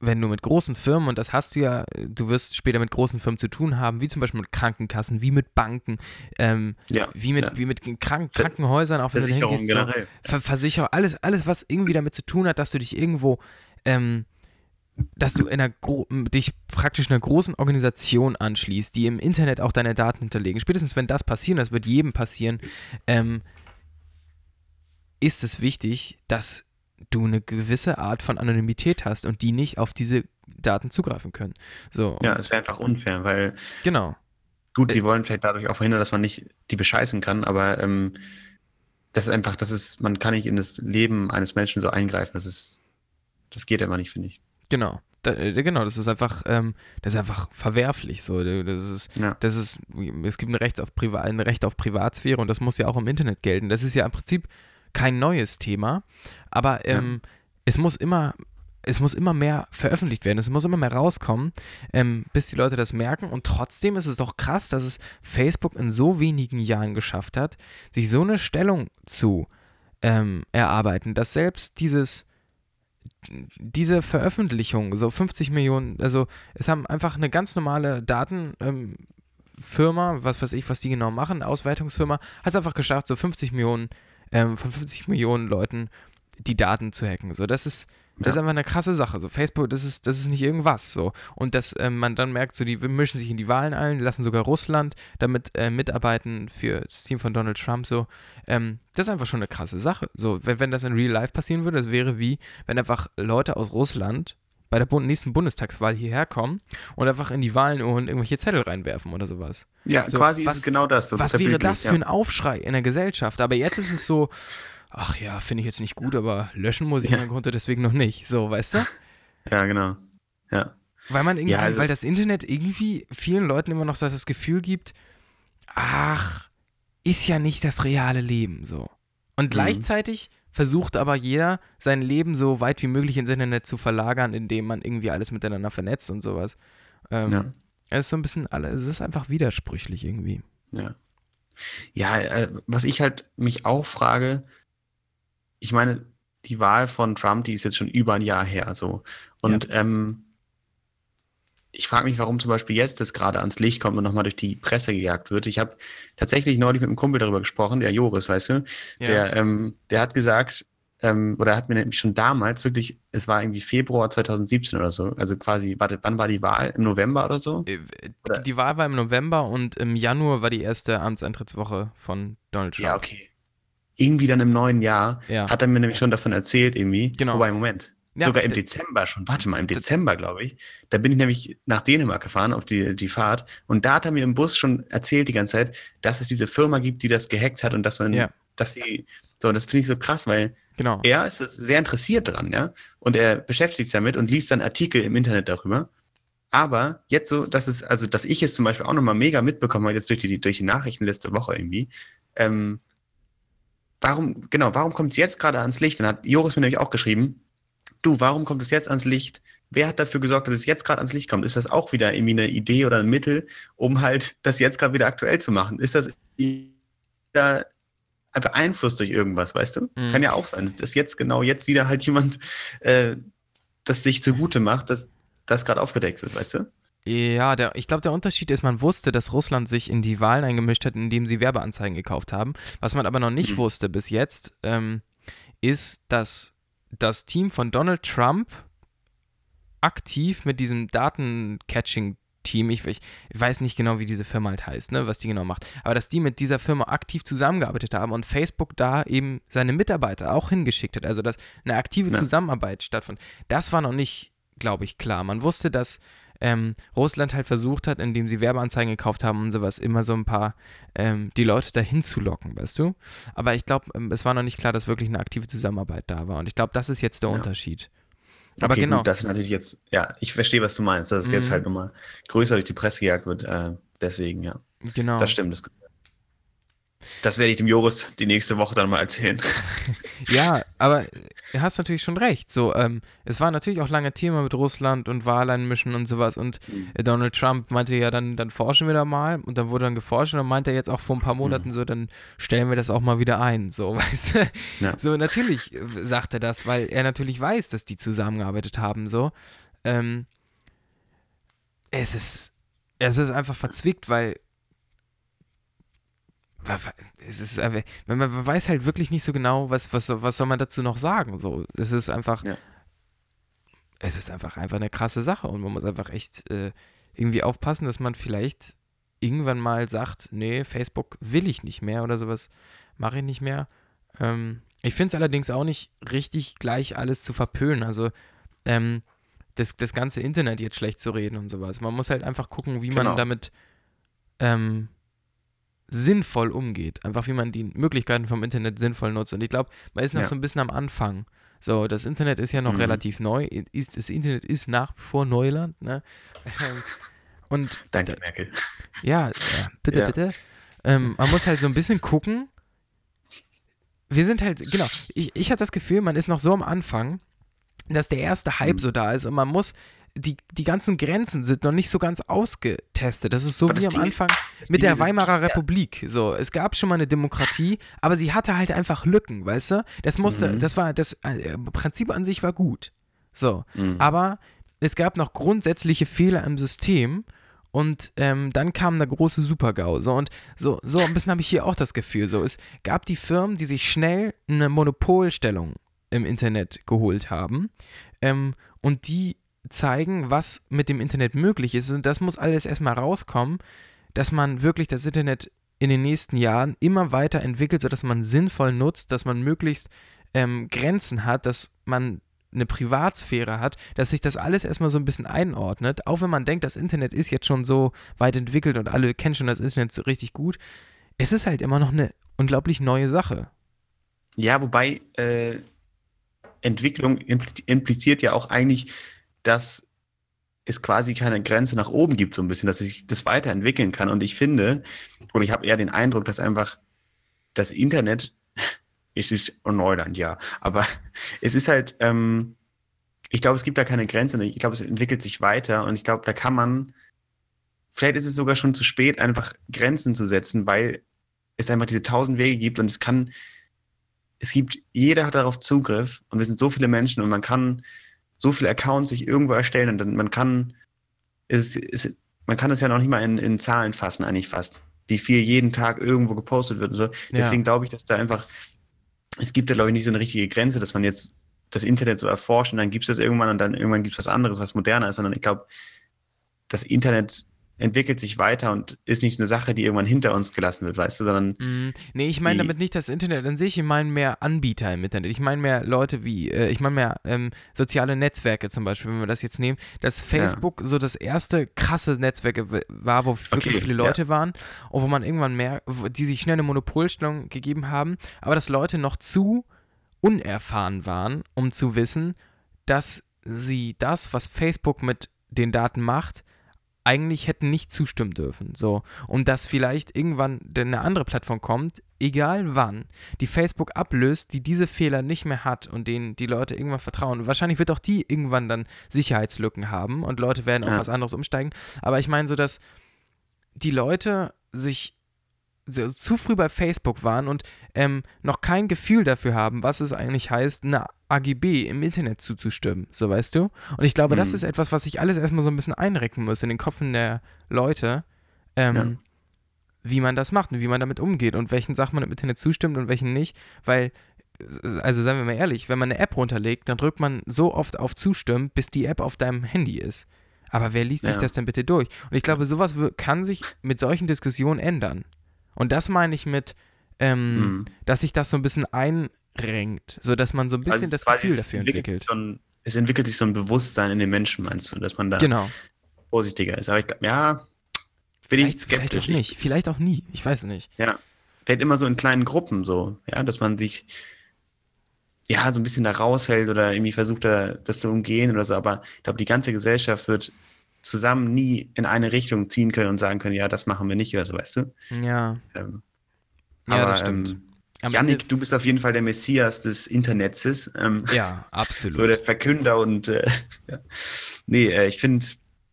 wenn du mit großen Firmen, und das hast du ja, du wirst später mit großen Firmen zu tun haben, wie zum Beispiel mit Krankenkassen, wie mit Banken, ähm, ja, wie mit, ja. wie mit Krank Krankenhäusern, auch wenn du hingehst, so, generell. Ver Versicherung, alles, alles, was irgendwie damit zu tun hat, dass du dich irgendwo, ähm, dass du in einer dich praktisch einer großen Organisation anschließt, die im Internet auch deine Daten hinterlegen. Spätestens wenn das passiert, das wird jedem passieren, ähm, ist es wichtig, dass du eine gewisse Art von Anonymität hast und die nicht auf diese Daten zugreifen können. So, Ja, es wäre einfach unfair, weil genau. gut, sie wollen vielleicht dadurch auch verhindern, dass man nicht die bescheißen kann, aber ähm, das ist einfach, das ist, man kann nicht in das Leben eines Menschen so eingreifen. Das ist, das geht immer nicht, finde ich. Genau. Da, äh, genau, das ist einfach, ähm, das ist einfach verwerflich. So, das ist, Ja. das ist, es gibt ein Recht auf Priva ein Recht auf Privatsphäre und das muss ja auch im Internet gelten. Das ist ja im Prinzip kein neues Thema, aber ähm, es muss immer, es muss immer mehr veröffentlicht werden, es muss immer mehr rauskommen, ähm, bis die Leute das merken. Und trotzdem ist es doch krass, dass es Facebook in so wenigen Jahren geschafft hat, sich so eine Stellung zu ähm, erarbeiten, dass selbst dieses diese Veröffentlichung, so 50 Millionen, also es haben einfach eine ganz normale Datenfirma, ähm, Firma, was weiß ich, was die genau machen, Auswertungsfirma, hat es einfach geschafft, so 50 Millionen, ähm, von 50 Millionen Leuten die Daten zu hacken. So, das ist, das ist Ja. einfach eine krasse Sache. So, Facebook, das ist, das ist nicht irgendwas. So. Und dass ähm, man dann merkt, so, die mischen sich in die Wahlen ein, lassen sogar Russland damit äh, mitarbeiten für das Team von Donald Trump. So, ähm, das ist einfach schon eine krasse Sache. So, wenn, wenn das in Real Life passieren würde, das wäre wie, wenn einfach Leute aus Russland bei der nächsten Bundestagswahl hierher kommen und einfach in die Wahlenurnen irgendwelche Zettel reinwerfen oder sowas. Ja, So, quasi was- ist es genau das. So Was wäre das für ein Aufschrei in der Gesellschaft? Aber jetzt ist es so, ach ja, finde ich jetzt nicht gut, aber löschen muss ich Ja. meinen Konto deswegen noch nicht. So, weißt du? (laughs) Ja, genau. Ja. Weil man irgendwie, Ja, also- weil das Internet irgendwie vielen Leuten immer noch so das Gefühl gibt, ach, ist ja nicht das reale Leben so. Und Mhm. gleichzeitig versucht aber jeder, sein Leben so weit wie möglich ins Internet zu verlagern, indem man irgendwie alles miteinander vernetzt und sowas. Ähm, Ja. Es ist so ein bisschen, es ist einfach widersprüchlich irgendwie. Ja. Ja, äh, was ich halt mich auch frage, ich meine, die Wahl von Trump, die ist jetzt schon über ein Jahr her, so. Und ähm, ich frage mich, warum zum Beispiel jetzt das gerade ans Licht kommt und nochmal durch die Presse gejagt wird. Ich habe tatsächlich neulich mit einem Kumpel darüber gesprochen, der Joris, weißt du, der, ähm, der hat gesagt, ähm, oder hat mir nämlich schon damals wirklich, es war irgendwie Februar 2017 oder so, also quasi, warte, wann war die Wahl? Im November oder so? Äh, Oder- Die Wahl war im November und im Januar war die erste Amtseintrittswoche von Donald Trump. Ja, okay. Irgendwie dann im neuen Jahr Ja. hat er mir nämlich schon davon erzählt, irgendwie. Genau. Wobei, Moment. Ja, Sogar im Dezember schon. Warte mal, im Dezember, glaube ich. Da bin ich nämlich nach Dänemark gefahren auf die, die Fahrt. Und da hat er mir im Bus schon erzählt die ganze Zeit, dass es diese Firma gibt, die das gehackt hat und dass man, Ja. dass sie, so, das finde ich so krass, weil Genau. er ist sehr interessiert dran, ja. Und er beschäftigt sich damit und liest dann Artikel im Internet darüber. Aber jetzt so, dass es, also dass ich es zum Beispiel auch nochmal mega mitbekommen habe, jetzt durch die, durch die Nachrichten letzte Woche irgendwie, ähm, warum, genau, warum kommt es jetzt gerade ans Licht? Dann hat Joris mir nämlich auch geschrieben, du, warum kommt es jetzt ans Licht? Wer hat dafür gesorgt, dass es jetzt gerade ans Licht kommt? Ist das auch wieder irgendwie eine Idee oder ein Mittel, um halt das jetzt gerade wieder aktuell zu machen? Ist das wieder beeinflusst durch irgendwas, weißt du? Mhm. Kann ja auch sein, dass jetzt genau jetzt wieder halt jemand äh, das sich zugute macht, dass das gerade aufgedeckt wird, weißt du? Ja, der, ich glaube, der Unterschied ist, man wusste, dass Russland sich in die Wahlen eingemischt hat, indem sie Werbeanzeigen gekauft haben. Was man aber noch nicht Mhm. wusste bis jetzt, ähm, ist, dass das Team von Donald Trump aktiv mit diesem Datencatching-Team, ich, ich, ich weiß nicht genau, wie diese Firma halt heißt, ne, was die genau macht, aber dass die mit dieser Firma aktiv zusammengearbeitet haben und Facebook da eben seine Mitarbeiter auch hingeschickt hat, also dass eine aktive Ja. Zusammenarbeit stattfand. Das war noch nicht, glaube ich, klar. Man wusste, dass ähm, Russland halt versucht hat, indem sie Werbeanzeigen gekauft haben und sowas, immer so ein paar ähm, die Leute dahin zu locken, weißt du? Aber ich glaube, ähm, es war noch nicht klar, dass wirklich eine aktive Zusammenarbeit da war. Und ich glaube, das ist jetzt der Ja. Unterschied. Aber okay, genau. Gut, das ist natürlich jetzt, ja, ich verstehe, was du meinst, dass es jetzt Mhm. halt nochmal größer durch die Presse gejagt wird. Äh, deswegen, ja. Genau. Das stimmt. Das, das werde ich dem Joris die nächste Woche dann mal erzählen. (laughs) Ja, aber du hast natürlich schon recht. So, ähm, es war natürlich auch lange Thema mit Russland und Wahleinmischen und sowas. Und äh, Donald Trump meinte ja dann, dann forschen wir da mal. Und dann wurde dann geforscht und dann meinte er jetzt auch vor ein paar Monaten so, dann stellen wir das auch mal wieder ein. So, (laughs) weißt du? Ja. So, natürlich äh, sagt er das, weil er natürlich weiß, dass die zusammengearbeitet haben. So, ähm, es ist, es ist einfach verzwickt, weil es ist man, man weiß halt wirklich nicht so genau, was, was, was soll man dazu noch sagen. So, es ist einfach, Ja. es ist einfach einfach eine krasse Sache und man muss einfach echt äh, irgendwie aufpassen, dass man vielleicht irgendwann mal sagt, nee, Facebook will ich nicht mehr oder sowas mache ich nicht mehr. Ähm, ich finde es allerdings auch nicht richtig, gleich alles zu verpönen. Also ähm, das, das ganze Internet jetzt schlecht zu reden und sowas. Man muss halt einfach gucken, wie man Genau. damit ähm, sinnvoll umgeht. Einfach wie man die Möglichkeiten vom Internet sinnvoll nutzt. Und ich glaube, man ist noch Ja. so ein bisschen am Anfang. So, das Internet ist ja noch Mhm. relativ neu. Ist, das Internet ist nach wie vor Neuland. Ne? (laughs) Ähm, Und Danke, da- Merkel. ja, ja bitte, Ja. bitte. Ähm, man muss halt so ein bisschen gucken. Wir sind halt, genau, ich, ich habe das Gefühl, man ist noch so am Anfang, dass der erste Hype Mhm. so da ist und man muss, die, die ganzen Grenzen sind noch nicht so ganz ausgetestet. Das ist so Aber wie am Ding Anfang mit Ding der Weimarer Republik. So, es gab schon mal eine Demokratie, aber sie hatte halt einfach Lücken, weißt du? Das musste, Mhm. das war, das äh, Prinzip an sich war gut. So, Mhm. aber es gab noch grundsätzliche Fehler im System und ähm, dann kam eine große Super-GAU. So, und so, so ein bisschen habe ich hier auch das Gefühl. So, es gab die Firmen, die sich schnell eine Monopolstellung im Internet geholt haben ähm, und die zeigen, was mit dem Internet möglich ist. Und das muss alles erstmal rauskommen, dass man wirklich das Internet in den nächsten Jahren immer weiter entwickelt, sodass man sinnvoll nutzt, dass man möglichst ähm, Grenzen hat, dass man eine Privatsphäre hat, dass sich das alles erstmal so ein bisschen einordnet, auch wenn man denkt, das Internet ist jetzt schon so weit entwickelt und alle kennen schon das Internet so richtig gut. Es ist halt immer noch eine unglaublich neue Sache. Ja, wobei äh, Entwicklung impli- impliziert ja auch eigentlich, dass es quasi keine Grenze nach oben gibt, so ein bisschen, dass sich das weiterentwickeln kann. Und ich finde, oder ich habe eher den Eindruck, dass einfach das Internet, (laughs) es ist Neuland, ja, aber (laughs) es ist halt, ähm, ich glaube, es gibt da keine Grenze. Ich glaube, es entwickelt sich weiter und ich glaube, da kann man, vielleicht ist es sogar schon zu spät, einfach Grenzen zu setzen, weil es einfach diese tausend Wege gibt und es kann, es gibt, jeder hat darauf Zugriff und wir sind so viele Menschen und man kann so viele Accounts sich irgendwo erstellen und dann man kann, es, es, man kann es ja noch nicht mal in, in Zahlen fassen, eigentlich fast, wie viel jeden Tag irgendwo gepostet wird und so. Deswegen glaube ich, dass da einfach es gibt da, glaube ich, nicht so eine richtige Grenze, dass man jetzt das Internet so erforscht und dann gibt es das irgendwann und dann irgendwann gibt es was anderes, was moderner ist, sondern ich glaube, das Internet entwickelt sich weiter und ist nicht eine Sache, die irgendwann hinter uns gelassen wird, weißt du, sondern. Mm, nee, ich meine damit nicht das Internet an sich, ich meine mehr Anbieter im Internet. Ich meine mehr Leute wie, äh, ich meine mehr ähm, soziale Netzwerke zum Beispiel, wenn wir das jetzt nehmen, dass Facebook ja. so das erste krasse Netzwerk war, wo wirklich okay, viele Leute ja. waren und wo man irgendwann mehr, die sich schnell eine Monopolstellung gegeben haben, aber dass Leute noch zu unerfahren waren, um zu wissen, dass sie das, was Facebook mit den Daten macht, eigentlich hätten nicht zustimmen dürfen. So. Und dass vielleicht irgendwann eine andere Plattform kommt, egal wann, die Facebook ablöst, die diese Fehler nicht mehr hat und denen die Leute irgendwann vertrauen. Und wahrscheinlich wird auch die irgendwann dann Sicherheitslücken haben und Leute werden auf ja. was anderes umsteigen. Aber ich meine so, dass die Leute sich zu früh bei Facebook waren und ähm, noch kein Gefühl dafür haben, was es eigentlich heißt, eine AGB im Internet zuzustimmen, so weißt du? Und ich glaube, mhm. das ist etwas, was sich alles erstmal so ein bisschen einrecken muss in den Köpfen der Leute, ähm, ja. wie man das macht und wie man damit umgeht und welchen Sachen man im Internet zustimmt und welchen nicht, weil also seien wir mal ehrlich, wenn man eine App runterlegt, dann drückt man so oft auf Zustimmen, bis die App auf deinem Handy ist. Aber wer liest ja. sich das denn bitte durch? Und ich glaube, sowas kann sich mit solchen Diskussionen ändern. Und das meine ich mit, ähm, mhm. dass sich das so ein bisschen einrenkt, sodass man so ein bisschen also das Gefühl dafür entwickelt. So ein, es entwickelt sich so ein Bewusstsein in den Menschen, meinst du, dass man da genau. vorsichtiger ist. Aber ich glaube, ja, bin vielleicht, ich skeptisch. Vielleicht auch nicht, vielleicht auch nie, ich weiß nicht. Ja, vielleicht immer so in kleinen Gruppen so, ja, dass man sich ja, so ein bisschen da raushält oder irgendwie versucht, da, das zu umgehen oder so. Aber ich glaube, die ganze Gesellschaft wird zusammen nie in eine Richtung ziehen können und sagen können, ja, das machen wir nicht oder so, weißt du? Ja. Ähm, ja, aber, das stimmt. Ähm, Janik, du bist auf jeden Fall der Messias des Internets. Ähm, (laughs) ja, absolut. So der Verkünder und äh, (laughs) ja. nee, äh, ich finde,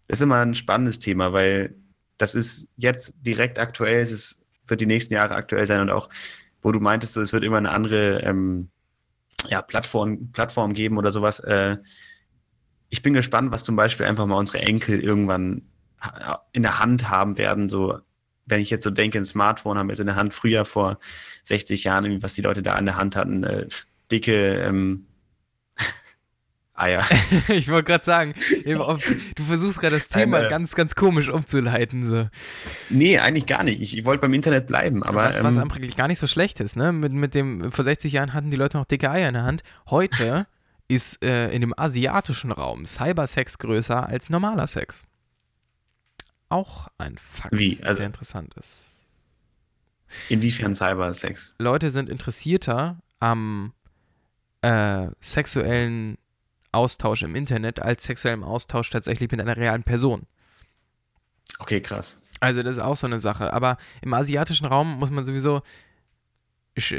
das ist immer ein spannendes Thema, weil das ist jetzt direkt aktuell, es ist, wird die nächsten Jahre aktuell sein und auch, wo du meintest, so, es wird immer eine andere ähm, ja, Plattform, Plattform geben oder sowas. Äh, ich bin gespannt, was zum Beispiel einfach mal unsere Enkel irgendwann in der Hand haben werden. So, wenn ich jetzt so denke, ein Smartphone haben wir jetzt in der Hand, früher vor 60 Jahren, was die Leute da in der Hand hatten, äh, dicke ähm, (laughs) Eier. (laughs) ich wollte gerade sagen, (laughs) du versuchst gerade das Thema Eine, ganz, ganz komisch umzuleiten. So. Nee, eigentlich gar nicht. Ich, ich wollte beim Internet bleiben. Aber, was, was ähm, eigentlich gar nicht so schlecht ist. Ne? Mit, mit dem, vor 60 Jahren hatten die Leute noch dicke Eier in der Hand. Heute ist äh, in dem asiatischen Raum Cybersex größer als normaler Sex. Auch ein Fakt, Wie? Also, sehr interessant ist. Inwiefern Cybersex? Leute sind interessierter am äh, sexuellen Austausch im Internet als sexuellem Austausch tatsächlich mit einer realen Person. Okay, krass. Also das ist auch so eine Sache. Aber im asiatischen Raum muss man sowieso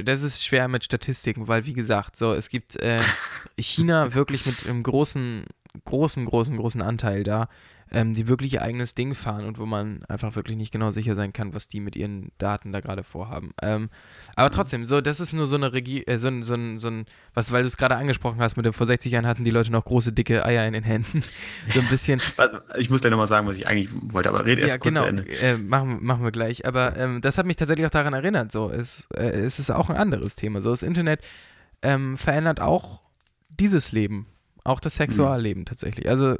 das ist schwer mit Statistiken, weil wie gesagt, so es gibt äh, (laughs) China wirklich mit einem großen, großen, großen, großen Anteil da ähm, die wirklich ihr eigenes Ding fahren und wo man einfach wirklich nicht genau sicher sein kann, was die mit ihren Daten da gerade vorhaben. Ähm, aber mhm. trotzdem, so, das ist nur so eine Regie, äh, so, so, so ein, was, weil du es gerade angesprochen hast, mit dem vor 60 Jahren hatten die Leute noch große, dicke Eier in den Händen. (laughs) so ein bisschen. (laughs) Ich muss gleich nochmal sagen, was ich eigentlich wollte, aber rede erst ja, kurz genau, zu Ende. Äh, machen, machen wir gleich. Aber ähm, das hat mich tatsächlich auch daran erinnert. So, es, äh, es ist auch ein anderes Thema. So, das Internet ähm, verändert auch dieses Leben, auch das. Sexualleben mhm. tatsächlich. Also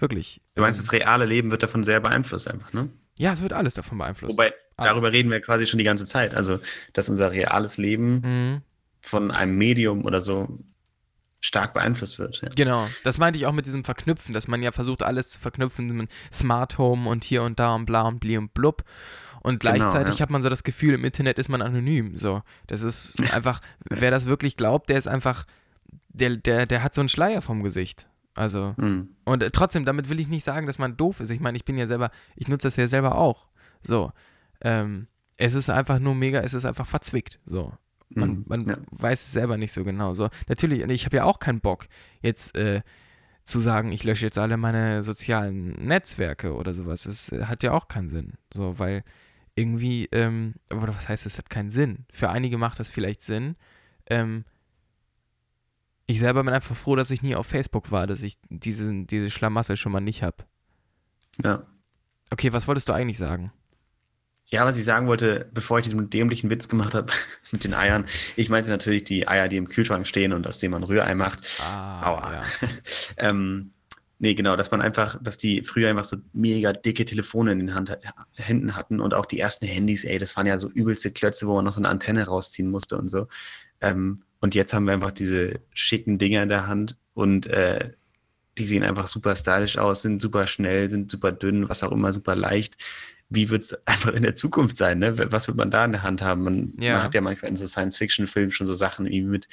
Wirklich. Du meinst, ähm, das reale Leben wird davon sehr beeinflusst einfach, ne? Ja, es wird alles davon beeinflusst. Wobei, alles. darüber reden wir quasi schon die ganze Zeit. Also, dass unser reales Leben mhm. von einem Medium oder so stark beeinflusst wird. Ja. Genau, das meinte ich auch mit diesem Verknüpfen, dass man ja versucht, alles zu verknüpfen, Smart Home und hier und da und bla und bli und blub. Und genau, gleichzeitig genau, ja. hat man so das Gefühl, im Internet ist man anonym. So, das ist (laughs) einfach, wer das wirklich glaubt, der ist einfach, der, der, der hat so einen Schleier vom Gesicht. Also, mhm. und äh, trotzdem, damit will ich nicht sagen, dass man doof ist. Ich meine, ich bin ja selber, ich nutze das ja selber auch. So. Ähm, es ist einfach nur mega, es ist einfach verzwickt. So. Man, mhm, man ja. weiß es selber nicht so genau. So. Natürlich, ich habe ja auch keinen Bock, jetzt äh, zu sagen, ich lösche jetzt alle meine sozialen Netzwerke oder sowas. Das äh, hat ja auch keinen Sinn. So, weil irgendwie, ähm, oder was heißt, es hat keinen Sinn? Für einige macht das vielleicht Sinn. Ähm, ich selber bin einfach froh, dass ich nie auf Facebook war, dass ich diese, diese Schlamassel schon mal nicht habe. Ja. Okay, was wolltest du eigentlich sagen? Ja, was ich sagen wollte, bevor ich diesen dämlichen Witz gemacht habe (laughs) mit den Eiern, ich meinte natürlich die Eier, die im Kühlschrank stehen und aus denen man Rührei macht. Ah, Aua. ja. (laughs) ähm, nee, genau, dass man einfach, dass die früher einfach so mega dicke Telefone in den Hand, Händen hatten und auch die ersten Handys, ey, das waren ja so übelste Klötze, wo man noch so eine Antenne rausziehen musste und so. Ähm, und jetzt haben wir einfach diese schicken Dinger in der Hand und äh, die sehen einfach super stylisch aus, sind super schnell, sind super dünn, was auch immer, super leicht. Wie wird es (laughs) einfach in der Zukunft sein? Ne? Was wird man da in der Hand haben? Man, Ja. man hat ja manchmal in so Science-Fiction-Filmen schon so Sachen irgendwie mit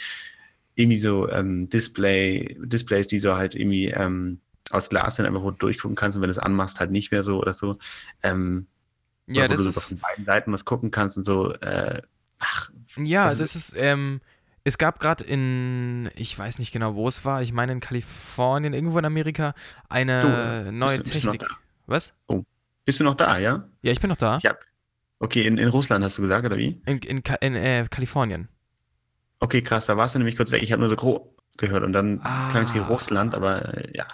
irgendwie so ähm, Display, Displays, die so halt irgendwie ähm, aus Glas sind, einfach wo du durchgucken kannst und wenn du es anmachst, halt nicht mehr so oder so. Ähm, Ja, oder wo das du so ist, von beiden Seiten was gucken kannst und so. Äh, ach, ja, das das ist, ähm, es gab gerade in, ich weiß nicht genau, wo es war, ich meine in Kalifornien, irgendwo in Amerika, eine Du, neue bist bist Technik. da? Was? bist du noch da, ja? Ja, ich bin noch da. Ich hab. Okay, in, in Russland hast du gesagt, oder wie? In, in, in äh, Kalifornien. Okay, krass, da warst du nämlich kurz weg. Ich habe nur so grob gehört und dann Ah. klang es wie Russland, aber äh, ja.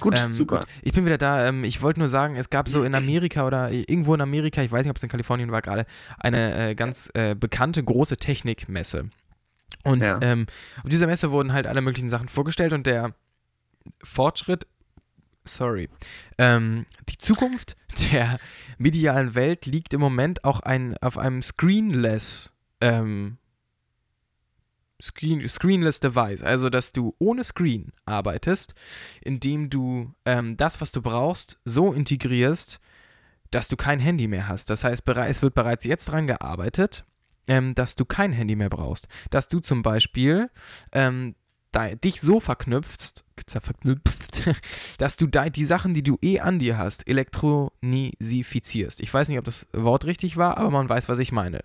Gut, Ähm, super. Gut. Ich bin wieder da. Ähm, ich wollte nur sagen, es gab so in Amerika oder irgendwo in Amerika, ich weiß nicht, ob es in Kalifornien war gerade, eine äh, ganz äh, bekannte große Technikmesse. Und Ja. ähm, auf dieser Messe wurden halt alle möglichen Sachen vorgestellt und der Fortschritt, sorry, ähm, die Zukunft der medialen Welt liegt im Moment auch ein, auf einem screenless ähm, Screen, Screenless Device, also dass du ohne Screen arbeitest, indem du ähm, das, was du brauchst, so integrierst, dass du kein Handy mehr hast. Das heißt, es wird bereits jetzt daran gearbeitet, ähm, dass du kein Handy mehr brauchst. Dass du zum Beispiel ähm, dich so verknüpfst, verknüpfst, (laughs) dass du die Sachen, die du eh an dir hast, elektronisifizierst. Ich weiß nicht, ob das Wort richtig war, aber man weiß, was ich meine.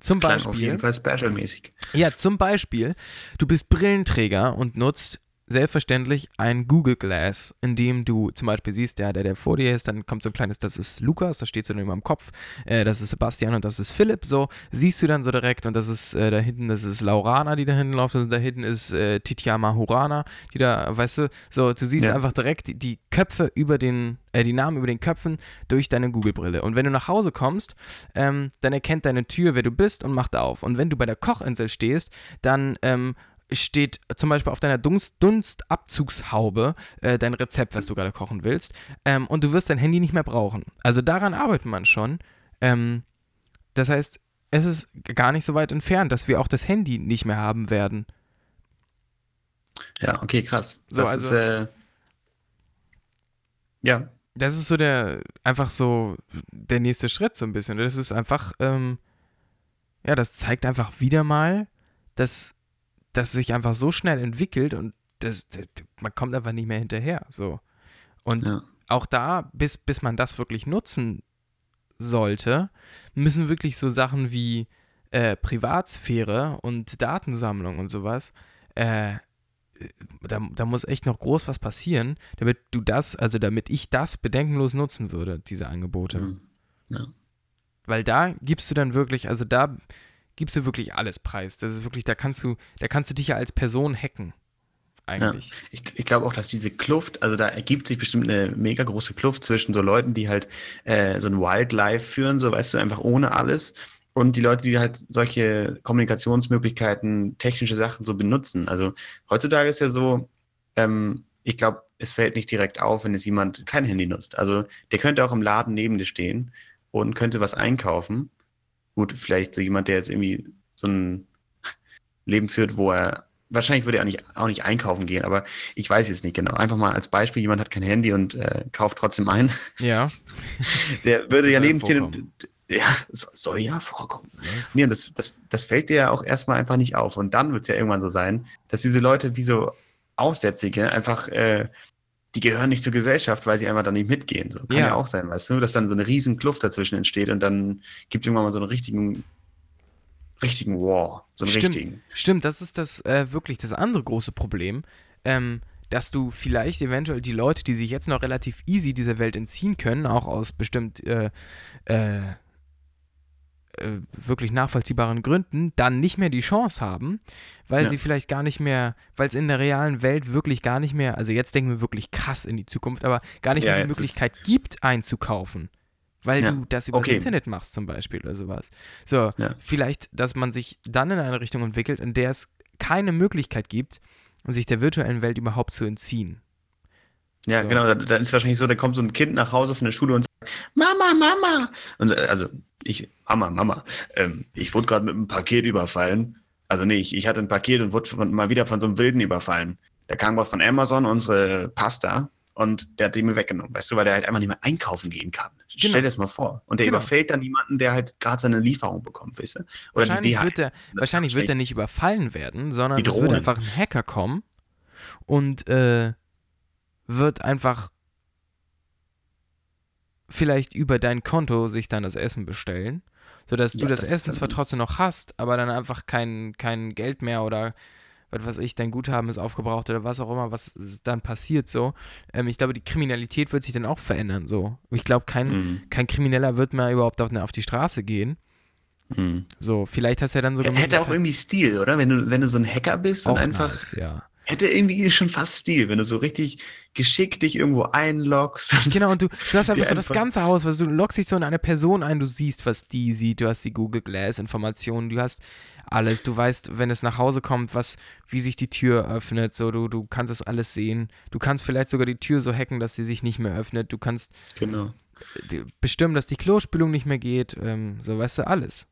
Zum Klang Beispiel. auf jeden Fall special-mäßig. Ja, zum Beispiel, du bist Brillenträger und nutzt selbstverständlich ein Google Glass, in dem du zum Beispiel siehst, der, der, der vor dir ist, dann kommt so ein kleines, das ist Lukas, das steht so über dem Kopf, äh, das ist Sebastian und das ist Philipp, so, siehst du dann so direkt und das ist äh, da hinten, das ist Laurana, die da hinten läuft und da hinten ist äh, Titiama Hurana, die da, weißt du, so, du siehst Ja. einfach direkt die, die Köpfe über den, äh, die Namen über den Köpfen durch deine Google-Brille. Und wenn du nach Hause kommst, ähm, dann erkennt deine Tür, wer du bist und macht auf. Und wenn du bei der Kochinsel stehst, dann ähm, steht zum Beispiel auf deiner Dunst Dunstabzugshaube äh, dein Rezept, was du gerade kochen willst. Ähm, und du wirst dein Handy nicht mehr brauchen. Also daran arbeitet man schon. Ähm, das heißt, es ist gar nicht so weit entfernt, dass wir auch das Handy nicht mehr haben werden. Ja, okay, krass. So, das also- ist, äh, ja, Das ist so der, einfach so der nächste Schritt so ein bisschen. Das ist einfach, ähm, ja, das zeigt einfach wieder mal, dass das sich einfach so schnell entwickelt und das, das, man kommt einfach nicht mehr hinterher. So. Und ja. auch da, bis, bis man das wirklich nutzen sollte, müssen wirklich so Sachen wie äh, Privatsphäre und Datensammlung und sowas, äh, da, da muss echt noch groß was passieren, damit du das, also damit ich das bedenkenlos nutzen würde, diese Angebote. Mhm. ja. Weil da gibst du dann wirklich, also da gibst du wirklich alles preis. Das ist wirklich, da kannst du, da kannst du dich ja als Person hacken. Eigentlich. Ich, ich glaube auch, dass diese Kluft, also da ergibt sich bestimmt eine mega große Kluft zwischen so Leuten, die halt äh, so ein Wildlife führen, so weißt du, einfach ohne alles, und die Leute, die halt solche Kommunikationsmöglichkeiten, technische Sachen so benutzen. Also heutzutage ist ja so, ähm, ich glaube, es fällt nicht direkt auf, wenn jetzt jemand kein Handy nutzt. Also der könnte auch im Laden neben dir stehen und könnte was einkaufen. Gut, vielleicht so jemand, der jetzt irgendwie so ein Leben führt, wo er wahrscheinlich würde er auch nicht, auch nicht einkaufen gehen, aber ich weiß jetzt nicht genau. Einfach mal als Beispiel, jemand hat kein Handy und äh, kauft trotzdem ein. Ja. (laughs) Der würde ja neben vorkommen. ja, so- soll ja vorkommen. Nee, und das, das, das fällt dir ja auch erstmal einfach nicht auf. Und dann wird es ja irgendwann so sein, dass diese Leute wie so Aussätzige einfach, äh, die gehören nicht zur Gesellschaft, weil sie einfach da nicht mitgehen. So, kann Ja. ja. auch sein, weißt du, dass dann so eine riesen Kluft dazwischen entsteht und dann gibt es irgendwann mal so einen richtigen, richtigen War. So einen Stimmt. richtigen. Stimmt, das ist das äh, wirklich das andere große Problem, ähm, dass du vielleicht eventuell die Leute, die sich jetzt noch relativ easy dieser Welt entziehen können, auch aus bestimmt äh, äh, äh, wirklich nachvollziehbaren Gründen, dann nicht mehr die Chance haben, weil Ja. sie vielleicht gar nicht mehr, weil es in der realen Welt wirklich gar nicht mehr, also jetzt denken wir wirklich krass in die Zukunft, aber gar nicht Ja, mehr die Möglichkeit gibt, einzukaufen. weil Ja. du das über Okay. das Internet machst zum Beispiel oder sowas. So, vielleicht, dass man sich dann in eine Richtung entwickelt, in der es keine Möglichkeit gibt, sich der virtuellen Welt überhaupt zu entziehen. Ja, So. genau. Dann, ist wahrscheinlich so, da kommt so ein Kind nach Hause von der Schule und Mama, Mama. Und äh, also ich, Mama, Mama, ähm, ich wurde gerade mit einem Paket überfallen. Also nee, ich, ich hatte ein Paket und wurde von, mal wieder von so einem Wilden überfallen. Der kam von Amazon unsere Pasta und der hat die mir weggenommen, weißt du, weil der halt einfach nicht mehr einkaufen gehen kann. Genau. Stell dir das mal vor. Und der Genau. überfällt dann jemanden, der halt gerade seine Lieferung bekommt, weißt du? Oder die wahrscheinlich DHL. wird, der, wahrscheinlich wird er nicht überfallen werden, sondern Die es wird einfach ein Hacker kommen und äh, wird einfach vielleicht über dein Konto sich dann das Essen bestellen, sodass du Ja, das das ist Essen zwar trotzdem noch hast, aber dann einfach kein, kein Geld mehr oder was weiß ich, dein Guthaben ist aufgebraucht oder was auch immer, was dann passiert so. Ähm, ich glaube, die Kriminalität wird sich dann auch verändern so. Ich glaube, kein, Mhm. kein Krimineller wird mehr überhaupt auf, auf die Straße gehen. Mhm. So, vielleicht hast du ja dann sogar Er hätte auch irgendwie Stil, oder? Wenn du, wenn du so ein Hacker bist und auch einfach nice, ja. Hätte irgendwie schon fast Stil, wenn du so richtig geschickt dich irgendwo einloggst. Genau, und du, du hast (laughs) einfach so das ganze Haus, weil du loggst dich so in eine Person ein, du siehst, was die sieht, du hast die Google Glass Informationen, du hast alles, du weißt, wenn es nach Hause kommt, was, wie sich die Tür öffnet, so, du, du kannst es alles sehen. Du kannst vielleicht sogar die Tür so hacken, dass sie sich nicht mehr öffnet, du kannst Genau. äh, bestimmen, dass die Klospülung nicht mehr geht, ähm, so, weißt du, alles.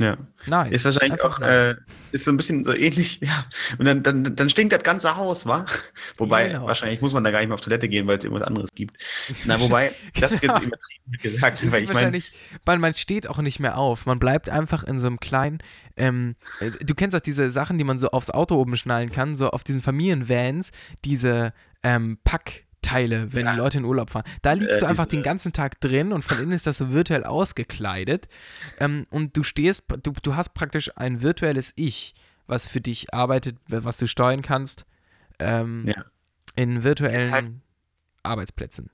Ja. Nice. Ist wahrscheinlich Einfach auch, äh, nice. ist so ein bisschen so ähnlich, (laughs) ja. Und dann, dann, dann stinkt das ganze Haus, wa? (laughs) Wobei, Genau. wahrscheinlich muss man da gar nicht mehr auf Toilette gehen, weil es irgendwas anderes gibt. Na, (laughs) wobei, das ist jetzt Genau. übertrieben gesagt, Es weil ich wahrscheinlich, weil man steht auch nicht mehr auf. Man bleibt einfach in so einem kleinen, ähm, äh, du kennst auch diese Sachen, die man so aufs Auto oben schnallen kann, so auf diesen Familienvans, diese ähm, Packteile, wenn Ja. die Leute in Urlaub fahren. Da liegst du einfach den ganzen Tag drin und von innen ist das so virtuell ausgekleidet. Ähm, und du stehst, du, du hast praktisch ein virtuelles Ich, was für dich arbeitet, was du steuern kannst, ähm, Ja. in virtuellen Halt- Arbeitsplätzen.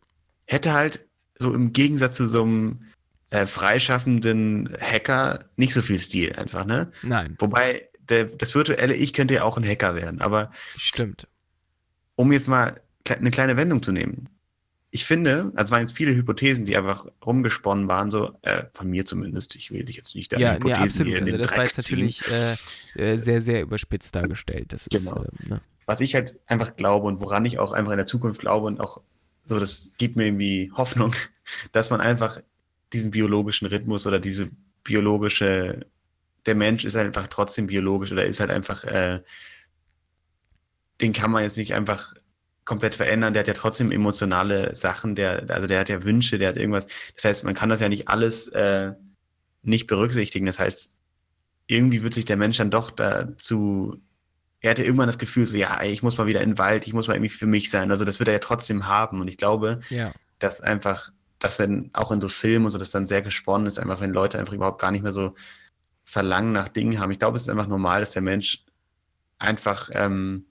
hätte halt so im Gegensatz zu so einem äh, freischaffenden Hacker nicht so viel Stil einfach, ne? Nein, Wobei, der, das virtuelle Ich könnte ja auch ein Hacker werden, aber stimmt. um jetzt mal eine kleine Wendung zu nehmen. Ich finde, also es waren jetzt viele Hypothesen, die einfach rumgesponnen waren, so äh, von mir zumindest. Ich will dich jetzt nicht deine Ja, Hypothesen ja, absolut. hier in Also den das war Dreck jetzt ziehen. natürlich äh, äh, sehr, sehr überspitzt dargestellt. Das ist, Genau. ähm, ne? Was ich halt einfach glaube und woran ich auch einfach in der Zukunft glaube und auch so, das gibt mir irgendwie Hoffnung, (laughs) dass man einfach diesen biologischen Rhythmus oder diese biologische, der Mensch ist halt einfach trotzdem biologisch oder ist halt einfach, äh, den kann man jetzt nicht einfach komplett verändern. Der hat ja trotzdem emotionale Sachen, der, also der hat ja Wünsche, der hat irgendwas. Das heißt, man kann das ja nicht alles äh, nicht berücksichtigen. Das heißt, irgendwie wird sich der Mensch dann doch dazu, er hatte irgendwann das Gefühl, so, ja, ich muss mal wieder in den Wald, ich muss mal irgendwie für mich sein. Also das wird er ja trotzdem haben. Und ich glaube, Ja. dass einfach, dass wenn auch in so Filmen und so, das dann sehr gesponnen ist, einfach wenn Leute einfach überhaupt gar nicht mehr so Verlangen nach Dingen haben. Ich glaube, es ist einfach normal, dass der Mensch einfach, ähm,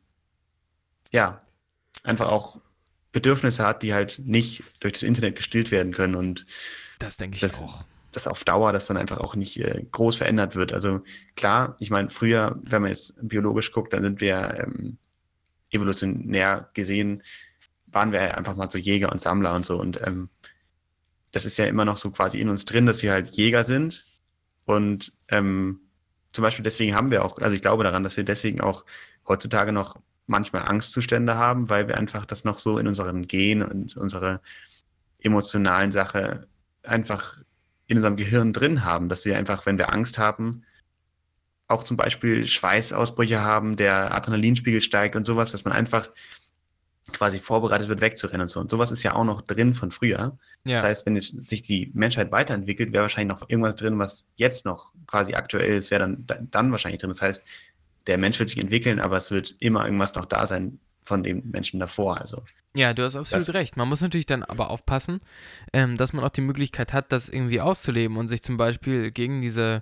ja, einfach auch Bedürfnisse hat, die halt nicht durch das Internet gestillt werden können und Das denke ich Das- auch. dass auf Dauer das dann einfach auch nicht äh, groß verändert wird. Also klar, ich meine, früher, wenn man jetzt biologisch guckt, dann sind wir ähm, evolutionär gesehen, waren wir einfach mal so Jäger und Sammler und so. Und ähm, das ist ja immer noch so quasi in uns drin, dass wir halt Jäger sind. Und ähm, zum Beispiel deswegen haben wir auch, also ich glaube daran, dass wir deswegen auch heutzutage noch manchmal Angstzustände haben, weil wir einfach das noch so in unseren Genen und unsere emotionalen Sache einfach in unserem Gehirn drin haben, dass wir einfach, wenn wir Angst haben, auch zum Beispiel Schweißausbrüche haben, der Adrenalinspiegel steigt und sowas, dass man einfach quasi vorbereitet wird, wegzurennen und so. Und sowas ist ja auch noch drin von früher. Ja. Das heißt, wenn es sich die Menschheit weiterentwickelt, wäre wahrscheinlich noch irgendwas drin, was jetzt noch quasi aktuell ist, wäre dann, dann wahrscheinlich drin. Das heißt, der Mensch wird sich entwickeln, aber es wird immer irgendwas noch da sein von dem Menschen davor. Also Ja, du hast absolut Das- recht. Man muss natürlich dann aber aufpassen, ähm, dass man auch die Möglichkeit hat, das irgendwie auszuleben und sich zum Beispiel gegen diese,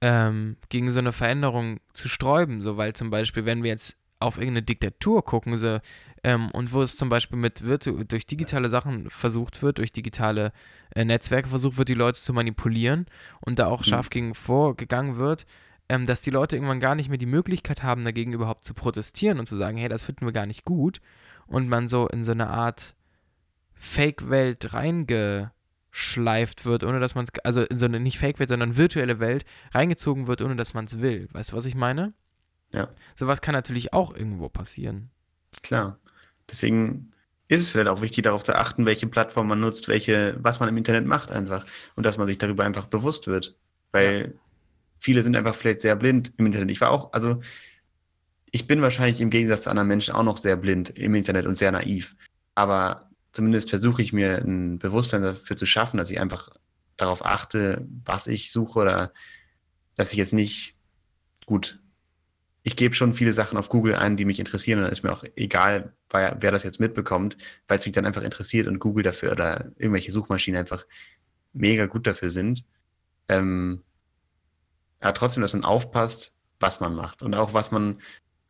ähm, gegen so eine Veränderung zu sträuben. So, weil zum Beispiel, wenn wir jetzt auf irgendeine Diktatur gucken, so, ähm, und wo es zum Beispiel mit virtu durch digitale Sachen versucht wird, durch digitale äh, Netzwerke versucht wird, die Leute zu manipulieren und da auch Mhm. scharf gegen vorgegangen wird, ähm, dass die Leute irgendwann gar nicht mehr die Möglichkeit haben, dagegen überhaupt zu protestieren und zu sagen, hey, das finden wir gar nicht gut und man so in so eine Art Fake-Welt reinge reingeschleift wird, ohne dass man es, also in so eine nicht Fake-Welt, sondern virtuelle Welt reingezogen wird, ohne dass man es will. Weißt du, was ich meine? Ja. Sowas kann natürlich auch irgendwo passieren. Klar. Deswegen ist es vielleicht auch wichtig, darauf zu achten, welche Plattform man nutzt, welche, was man im Internet macht einfach. Und dass man sich darüber einfach bewusst wird. Weil viele sind einfach vielleicht sehr blind im Internet. Ich war auch, also ich bin wahrscheinlich im Gegensatz zu anderen Menschen auch noch sehr blind im Internet und sehr naiv. Aber zumindest versuche ich mir ein Bewusstsein dafür zu schaffen, dass ich einfach darauf achte, was ich suche oder dass ich jetzt nicht gut. Ich gebe schon viele Sachen auf Google ein, die mich interessieren und dann ist mir auch egal, wer, wer das jetzt mitbekommt, weil es mich dann einfach interessiert und Google dafür oder irgendwelche Suchmaschinen einfach mega gut dafür sind. Ähm, aber trotzdem, dass man aufpasst, was man macht und auch was man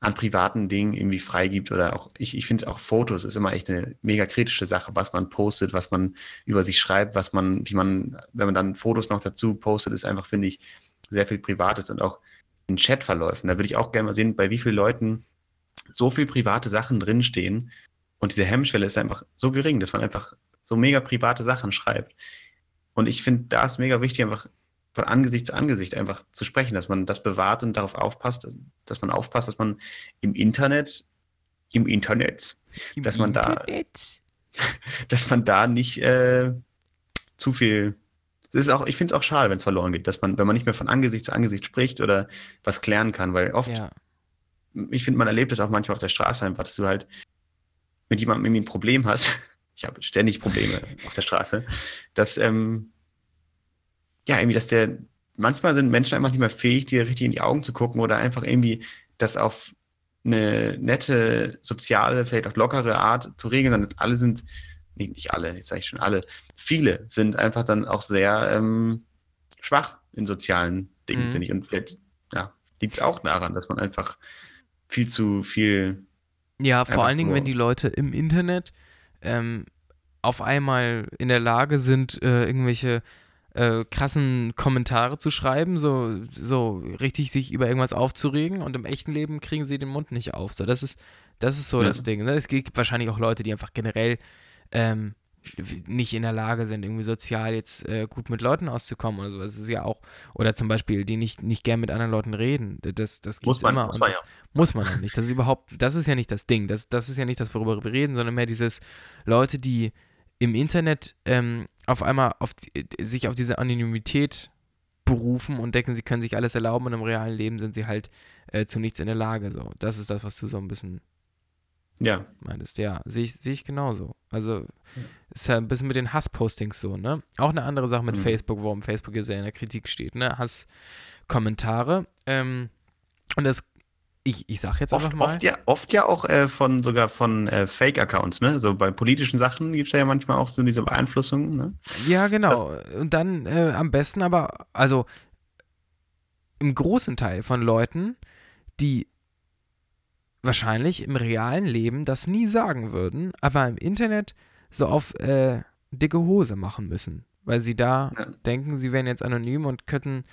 an privaten Dingen irgendwie freigibt oder auch, ich, ich finde auch Fotos ist immer echt eine mega kritische Sache, was man postet, was man über sich schreibt, was man, wie man, wenn man dann Fotos noch dazu postet, ist einfach, finde ich, sehr viel Privates und auch in Chatverläufen. Da würde ich auch gerne mal sehen, bei wie vielen Leuten so viel private Sachen drinstehen und diese Hemmschwelle ist einfach so gering, dass man einfach so mega private Sachen schreibt. Und ich finde, da ist mega wichtig, einfach von Angesicht zu Angesicht einfach zu sprechen, dass man das bewahrt und darauf aufpasst, dass man aufpasst, dass man im Internet, im Internet, Im dass man da, Internet. (laughs) dass man da nicht äh, zu viel. Das ist auch, ich finde es auch schade, wenn es verloren geht, dass man, wenn man nicht mehr von Angesicht zu Angesicht spricht oder was klären kann, weil oft, Ja, ich finde, man erlebt es auch manchmal auf der Straße einfach, dass du halt mit jemandem irgendwie ein Problem hast. (laughs) Ich habe ständig Probleme auf der Straße, dass ähm, ja irgendwie, dass der manchmal sind Menschen einfach nicht mehr fähig, dir richtig in die Augen zu gucken oder einfach irgendwie das auf eine nette, soziale, vielleicht auch lockere Art zu regeln, sondern alle sind, nee, nicht alle, jetzt sage ich schon alle, viele sind einfach dann auch sehr ähm, schwach in sozialen Dingen, Mhm. finde ich. Und vielleicht, ja, liegt es auch daran, dass man einfach viel zu viel ja vor allen Dingen, so. wenn die Leute im Internet ähm, auf einmal in der Lage sind, äh, irgendwelche äh, krassen Kommentare zu schreiben, so, so richtig sich über irgendwas aufzuregen und im echten Leben kriegen sie den Mund nicht auf. So, das ist, das ist so Ja. das Ding. Ne? Es gibt wahrscheinlich auch Leute, die einfach generell ähm, nicht in der Lage sind, irgendwie sozial jetzt äh, gut mit Leuten auszukommen oder so. Das ist ja auch, oder zum Beispiel, die nicht, nicht gern mit anderen Leuten reden. Das, das Muss man- immer. muss und man das muss man auch nicht. Das ist überhaupt, das ist ja nicht das Ding. Das, das ist ja nicht das, worüber wir reden, sondern mehr dieses Leute, die im Internet ähm, auf einmal auf die, sich auf diese Anonymität berufen und denken, sie können sich alles erlauben und im realen Leben sind sie halt äh, zu nichts in der Lage. So. Das ist das, was du so ein bisschen Ja, meintest. Ja, sehe ich, sehe ich genauso. Also ist ja ein bisschen mit den Hasspostings so, ne? Auch eine andere Sache mit Mhm. Facebook, warum Facebook hier sehr in der Kritik steht, ne? Hasskommentare. Ähm, und das, ich, ich sag jetzt einfach oft, mal. oft, ja, oft ja auch äh, von sogar von äh, Fake-Accounts, ne? So bei politischen Sachen gibt es ja manchmal auch so diese Beeinflussung, ne? Ja, genau. Und dann äh, am besten aber, also im großen Teil von Leuten, die wahrscheinlich im realen Leben das nie sagen würden, aber im Internet so auf äh, dicke Hose machen müssen, weil sie da Ja. denken, sie wären jetzt anonym und könnten,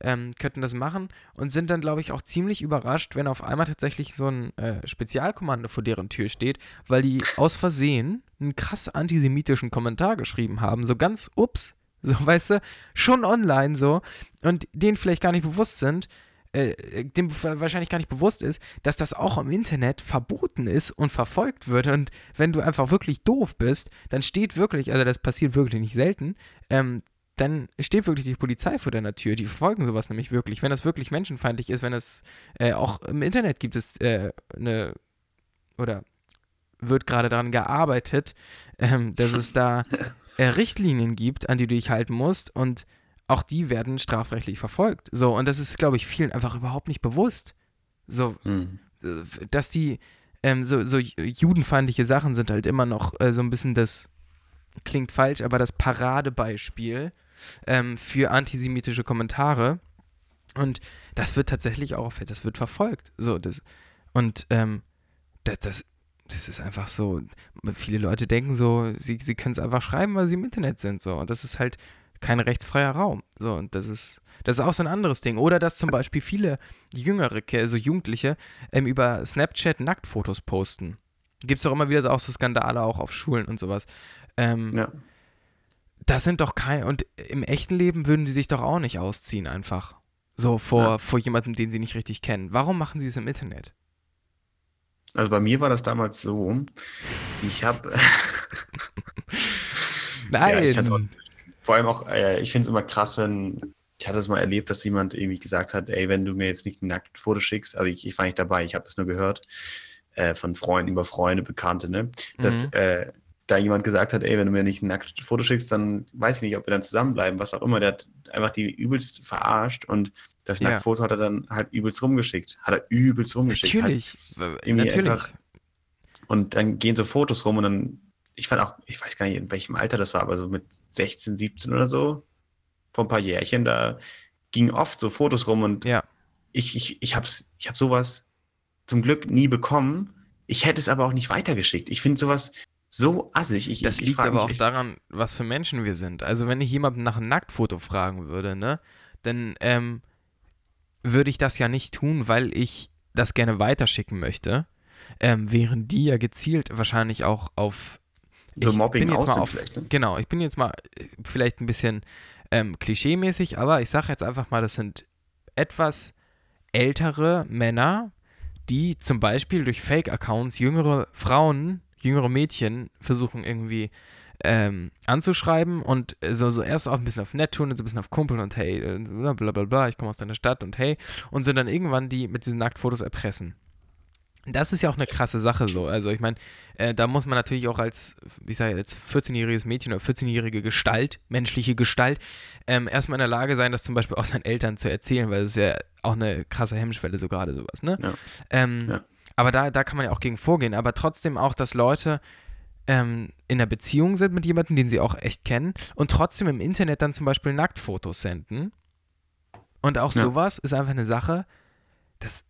ähm, könnten das machen und sind dann, glaube ich, auch ziemlich überrascht, wenn auf einmal tatsächlich so ein äh, Spezialkommando vor deren Tür steht, weil die aus Versehen einen krass antisemitischen Kommentar geschrieben haben, so ganz ups, so (laughs) weißt du, schon online so und denen vielleicht gar nicht bewusst sind, äh, dem wahrscheinlich gar nicht bewusst ist, dass das auch im Internet verboten ist und verfolgt wird. Und wenn du einfach wirklich doof bist, dann steht wirklich, also das passiert wirklich nicht selten, ähm, dann steht wirklich die Polizei vor deiner Tür. Die verfolgen sowas nämlich wirklich. Wenn das wirklich menschenfeindlich ist, wenn es äh, auch im Internet gibt es äh, eine oder wird gerade daran gearbeitet, ähm, dass es da (laughs) äh, Richtlinien gibt, an die du dich halten musst und auch die werden strafrechtlich verfolgt. So, und das ist, glaube ich, vielen einfach überhaupt nicht bewusst. So, Hm. äh, dass die ähm, so, so judenfeindliche Sachen sind halt immer noch äh, so ein bisschen das, klingt falsch, aber das Paradebeispiel ähm, für antisemitische Kommentare. Und das wird tatsächlich auch, das wird verfolgt. So, das, und ähm, das, das, das ist einfach so, viele Leute denken so, sie, sie können es einfach schreiben, weil sie im Internet sind. So, und das ist halt kein rechtsfreier Raum. So, und das ist, das ist auch so ein anderes Ding. Oder dass zum Beispiel viele Jüngere, also Jugendliche, ähm, über Snapchat Nacktfotos posten. Gibt es auch immer wieder so, auch so Skandale auch auf Schulen und sowas. Ähm, Ja. Das sind doch keine. Und im echten Leben würden sie sich doch auch nicht ausziehen, einfach. So vor, Ja. vor jemandem, den sie nicht richtig kennen. Warum machen sie es im Internet? Also bei mir war das damals so, ich habe (laughs) Nein! ich hatte auch- vor allem auch, äh, ich finde es immer krass, wenn, ich hatte es mal erlebt, dass jemand irgendwie gesagt hat, ey, wenn du mir jetzt nicht ein Nacktfoto schickst, also ich, ich war nicht dabei, ich habe es nur gehört, äh, von Freunden über Freunde, Bekannte, ne, dass Mhm. äh, da jemand gesagt hat, ey, wenn du mir nicht ein Nacktfoto schickst, dann weiß ich nicht, ob wir dann zusammenbleiben, was auch immer, der hat einfach die übelst verarscht und das Ja. Nacktfoto hat er dann halt übelst rumgeschickt, hat er übelst rumgeschickt. Natürlich. Natürlich. einfach- und dann gehen so Fotos rum und dann, ich fand auch, ich weiß gar nicht, in welchem Alter das war, aber so mit 16, 17 oder so, vor ein paar Jährchen, da gingen oft so Fotos rum und Ja. ich, ich, ich hab's, ich hab sowas zum Glück nie bekommen. Ich hätte es aber auch nicht weitergeschickt. Ich finde sowas so assig. Ich, Das ich, liegt aber auch echt- daran, was für Menschen wir sind. Also wenn ich jemanden nach einem Nacktfoto fragen würde, ne, dann ähm, würde ich das ja nicht tun, weil ich das gerne weiterschicken möchte. Ähm, während die ja gezielt wahrscheinlich auch auf so ich Mobbing bin jetzt mal auf, vielleicht. Ne? Genau, ich bin jetzt mal äh, vielleicht ein bisschen ähm, klischeemäßig, aber ich sage jetzt einfach mal, das sind etwas ältere Männer, die zum Beispiel durch Fake-Accounts jüngere Frauen, jüngere Mädchen versuchen irgendwie ähm, anzuschreiben und so, so erst auch ein bisschen auf nett tun und so ein bisschen auf Kumpel und hey, äh, bla bla bla, bla ich komme aus deiner Stadt und hey und so dann irgendwann die mit diesen Nacktfotos erpressen. Das ist ja auch eine krasse Sache so. Also ich meine, äh, da muss man natürlich auch als, wie ich sage, als 14-jähriges Mädchen oder 14-jährige Gestalt, menschliche Gestalt, ähm, erstmal in der Lage sein, das zum Beispiel auch seinen Eltern zu erzählen, weil das ist ja auch eine krasse Hemmschwelle, so gerade sowas, ne? Ja. Ähm, Ja. Aber da, da kann man ja auch gegen vorgehen. Aber trotzdem auch, dass Leute ähm, in einer Beziehung sind mit jemandem, den sie auch echt kennen und trotzdem im Internet dann zum Beispiel Nacktfotos senden. Und auch Ja. sowas ist einfach eine Sache, das,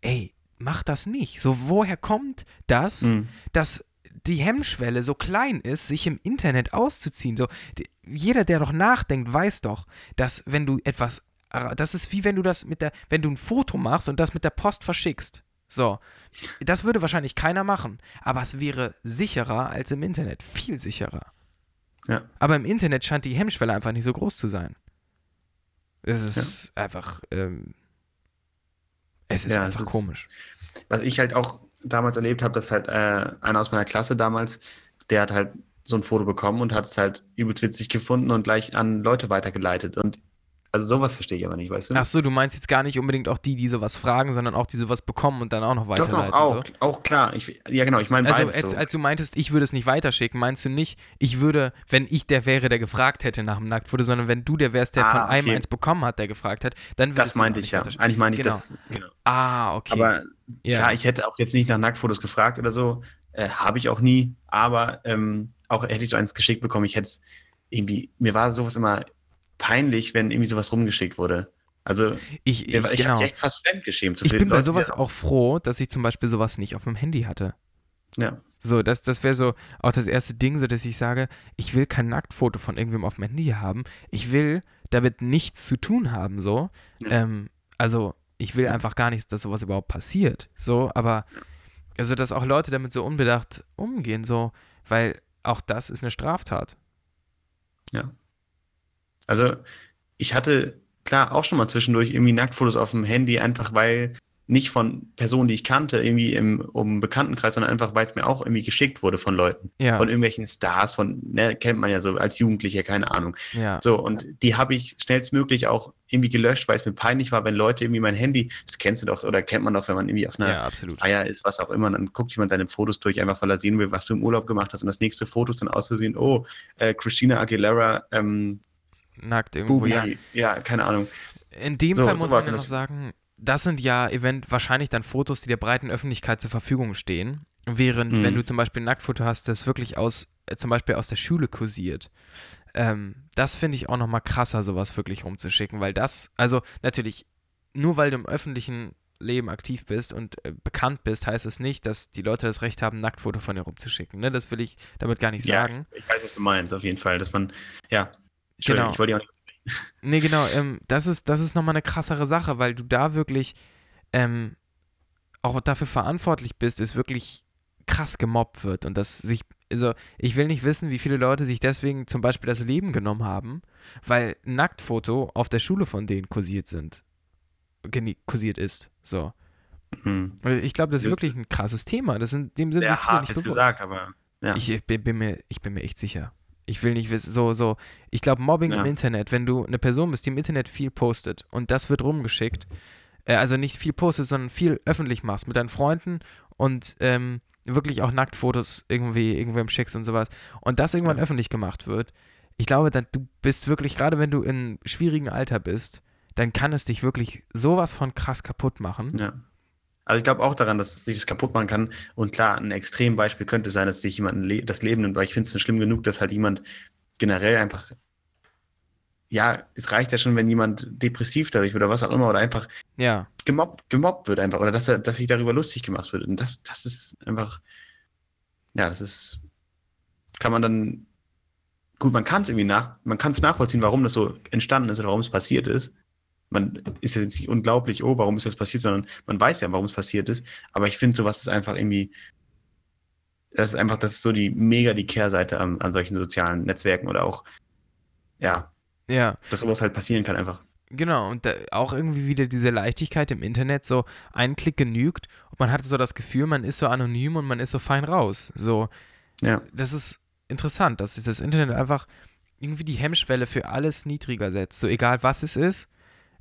ey, mach das nicht. So, woher kommt das, Mhm. dass die Hemmschwelle so klein ist, sich im Internet auszuziehen? So, die, jeder, der doch nachdenkt, weiß doch, dass wenn du etwas, das ist wie wenn du das mit der, wenn du ein Foto machst und das mit der Post verschickst. So, das würde wahrscheinlich keiner machen, aber es wäre sicherer als im Internet, viel sicherer. Ja. Aber im Internet scheint die Hemmschwelle einfach nicht so groß zu sein. Es ist einfach, ähm, es ist Ja, einfach es ist- komisch. was ich halt auch damals erlebt habe, dass halt äh, einer aus meiner Klasse damals, der hat halt so ein Foto bekommen und hat es halt übelst witzig gefunden und gleich an Leute weitergeleitet. Und also sowas verstehe ich aber nicht, weißt du? Ach so, du meinst jetzt gar nicht unbedingt auch die, die sowas fragen, sondern auch die sowas bekommen und dann auch noch Doch, weiterleiten. doch, auch, So. auch klar. Ich, ja, genau, ich meine Also als, so. als du meintest, ich würde es nicht weiterschicken, meinst du nicht, ich würde, wenn ich der wäre, der gefragt hätte nach dem Nacktfoto, sondern wenn du der wärst, der Ah, von einem okay. eins bekommen hat, der gefragt hat, dann das meinte ich ja. Eigentlich meine ich Genau. das. Genau. Ah, okay. Aber ja. klar, ich hätte auch jetzt nicht nach Nacktfotos gefragt oder so. Äh, Habe ich auch nie. Aber ähm, auch hätte ich so eins geschickt bekommen, ich hätte es irgendwie, mir war sowas immer peinlich, wenn irgendwie sowas rumgeschickt wurde. Also ich, ich, ich, genau. habe echt fast fremdgeschämt. so ich bin bei Leute, sowas die- auch froh, dass ich zum Beispiel sowas nicht auf meinem Handy hatte. Ja. So, das, das wäre so auch das erste Ding, so dass ich sage, ich will kein Nacktfoto von irgendwem auf dem Handy haben. Ich will damit nichts zu tun haben, so. Ja. Ähm, also, ich will einfach gar nicht, dass sowas überhaupt passiert. So, aber also, dass auch Leute damit so unbedacht umgehen, so, weil auch das ist eine Straftat. Ja. Also, ich hatte klar auch schon mal zwischendurch irgendwie Nacktfotos auf dem Handy, einfach weil nicht von Personen, die ich kannte, irgendwie im um Bekanntenkreis, sondern einfach, weil es mir auch irgendwie geschickt wurde von Leuten, Ja, von irgendwelchen Stars, von, ne, kennt man ja so als Jugendlicher, keine Ahnung. ja. So, und die habe ich schnellstmöglich auch irgendwie gelöscht, weil es mir peinlich war, wenn Leute irgendwie mein Handy, das kennst du doch, oder kennt man doch, wenn man irgendwie auf einer ja. Feier ist, was auch immer, dann guckt jemand deine Fotos durch, einfach weil er sehen will, was du im Urlaub gemacht hast. Und das nächste Foto ist dann aus Versehen, oh, äh, Christina Aguilera, ähm, Nackt irgendwo, Bubi, ja. ja. keine Ahnung. In dem So, Fall muss man ja noch sagen, das sind ja event wahrscheinlich dann Fotos, die der breiten Öffentlichkeit zur Verfügung stehen. Während, Mhm. wenn du zum Beispiel ein Nacktfoto hast, das wirklich aus, äh, zum Beispiel aus der Schule kursiert. Ähm, das finde ich auch nochmal krasser, sowas wirklich rumzuschicken, weil das, also natürlich, nur weil du im öffentlichen Leben aktiv bist und äh, bekannt bist, heißt es nicht, dass die Leute das Recht haben, ein Nacktfoto von dir rumzuschicken. Ne? Das will ich damit gar nicht Ja, sagen. ich weiß, was du meinst, auf jeden Fall, dass man, ja, Genau. ich wollte auch nicht, Nee, genau, ähm, das ist, das ist nochmal eine krassere Sache, weil du da wirklich ähm, auch dafür verantwortlich bist, es wirklich krass gemobbt wird und dass sich also ich will nicht wissen, wie viele Leute sich deswegen zum Beispiel das Leben genommen haben, weil ein Nacktfoto auf der Schule von denen kursiert sind. Kursiert ist. So. Hm. Also Ich glaube, das ist wirklich ein krasses Thema. Das sind, dem Sehr viele hart nicht bewusst. gesagt, aber ja. Ich, bin, bin mir, ich bin mir echt sicher. Ich will nicht wissen, so, so, ich glaube, Mobbing Ja. im Internet, wenn du eine Person bist, die im Internet viel postet und das wird rumgeschickt, äh, also nicht viel postet, sondern viel öffentlich machst mit deinen Freunden und ähm, wirklich auch Nacktfotos irgendwie irgendwem schickst und sowas und das irgendwann Ja. öffentlich gemacht wird, ich glaube, dann, du bist wirklich, gerade wenn du in schwierigen Alter bist, dann kann es dich wirklich sowas von krass kaputt machen. Ja. Also ich glaube auch daran, dass sich das kaputt machen kann. Und klar, ein Extrembeispiel könnte sein, dass sich jemand le das Leben nimmt, weil ich finde es schlimm genug, dass halt jemand generell einfach, ja, es reicht ja schon, wenn jemand depressiv dadurch wird oder was auch immer oder einfach Ja, gemobbt, gemobbt wird einfach oder dass er, dass sich darüber lustig gemacht wird. Und das, das ist einfach, ja, das ist, kann man dann, gut, man kann es irgendwie nach, man kann es nachvollziehen, warum das so entstanden ist oder warum es passiert ist. Man ist ja jetzt nicht unglaublich, oh, warum ist das passiert, sondern man weiß ja, warum es passiert ist. Aber ich finde, sowas ist einfach irgendwie, das ist einfach, das ist so die mega die Kehrseite an, an solchen sozialen Netzwerken oder auch, ja, ja. dass sowas halt passieren kann einfach. Genau, und da, auch irgendwie wieder diese Leichtigkeit im Internet, so ein Klick genügt und man hat so das Gefühl, man ist so anonym und man ist so fein raus. So, Ja, das ist interessant, dass das Internet einfach irgendwie die Hemmschwelle für alles niedriger setzt. So egal was es ist,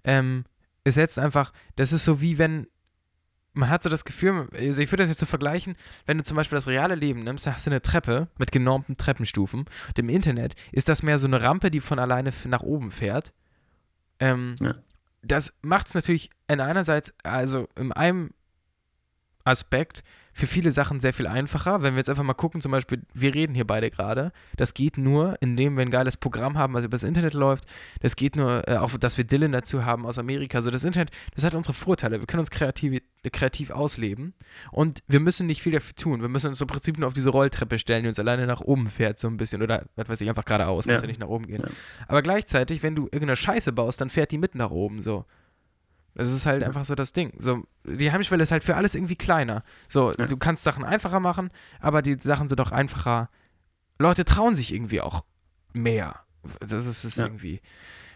ähm, es setzt einfach, das ist so wie wenn, man hat so das Gefühl, also ich würde das jetzt so vergleichen, wenn du zum Beispiel das reale Leben nimmst, da hast du eine Treppe mit genormten Treppenstufen und im Internet ist das mehr so eine Rampe, die von alleine nach oben fährt. Ähm, Ja. Das macht es natürlich in einerseits, also in einem Aspekt für viele Sachen sehr viel einfacher. Wenn wir jetzt einfach mal gucken, zum Beispiel, wir reden hier beide gerade, das geht nur, indem wir ein geiles Programm haben, was über das Internet läuft. Das geht nur, äh, auch, dass wir Dylan dazu haben aus Amerika. Also das Internet, das hat unsere Vorteile. Wir können uns kreativ, kreativ ausleben und wir müssen nicht viel dafür tun. Wir müssen uns im Prinzip nur auf diese Rolltreppe stellen, die uns alleine nach oben fährt, so ein bisschen. Oder, was weiß ich, einfach geradeaus, muss Ja. ja nicht nach oben gehen. Ja. Aber gleichzeitig, wenn du irgendeine Scheiße baust, dann fährt die mit nach oben, so. Das ist halt Ja. einfach so das Ding. So, die Hemmschwelle ist halt für alles irgendwie kleiner. So, Ja. du kannst Sachen einfacher machen, aber die Sachen sind auch einfacher. Leute trauen sich irgendwie auch mehr. Das ist, ist Ja. irgendwie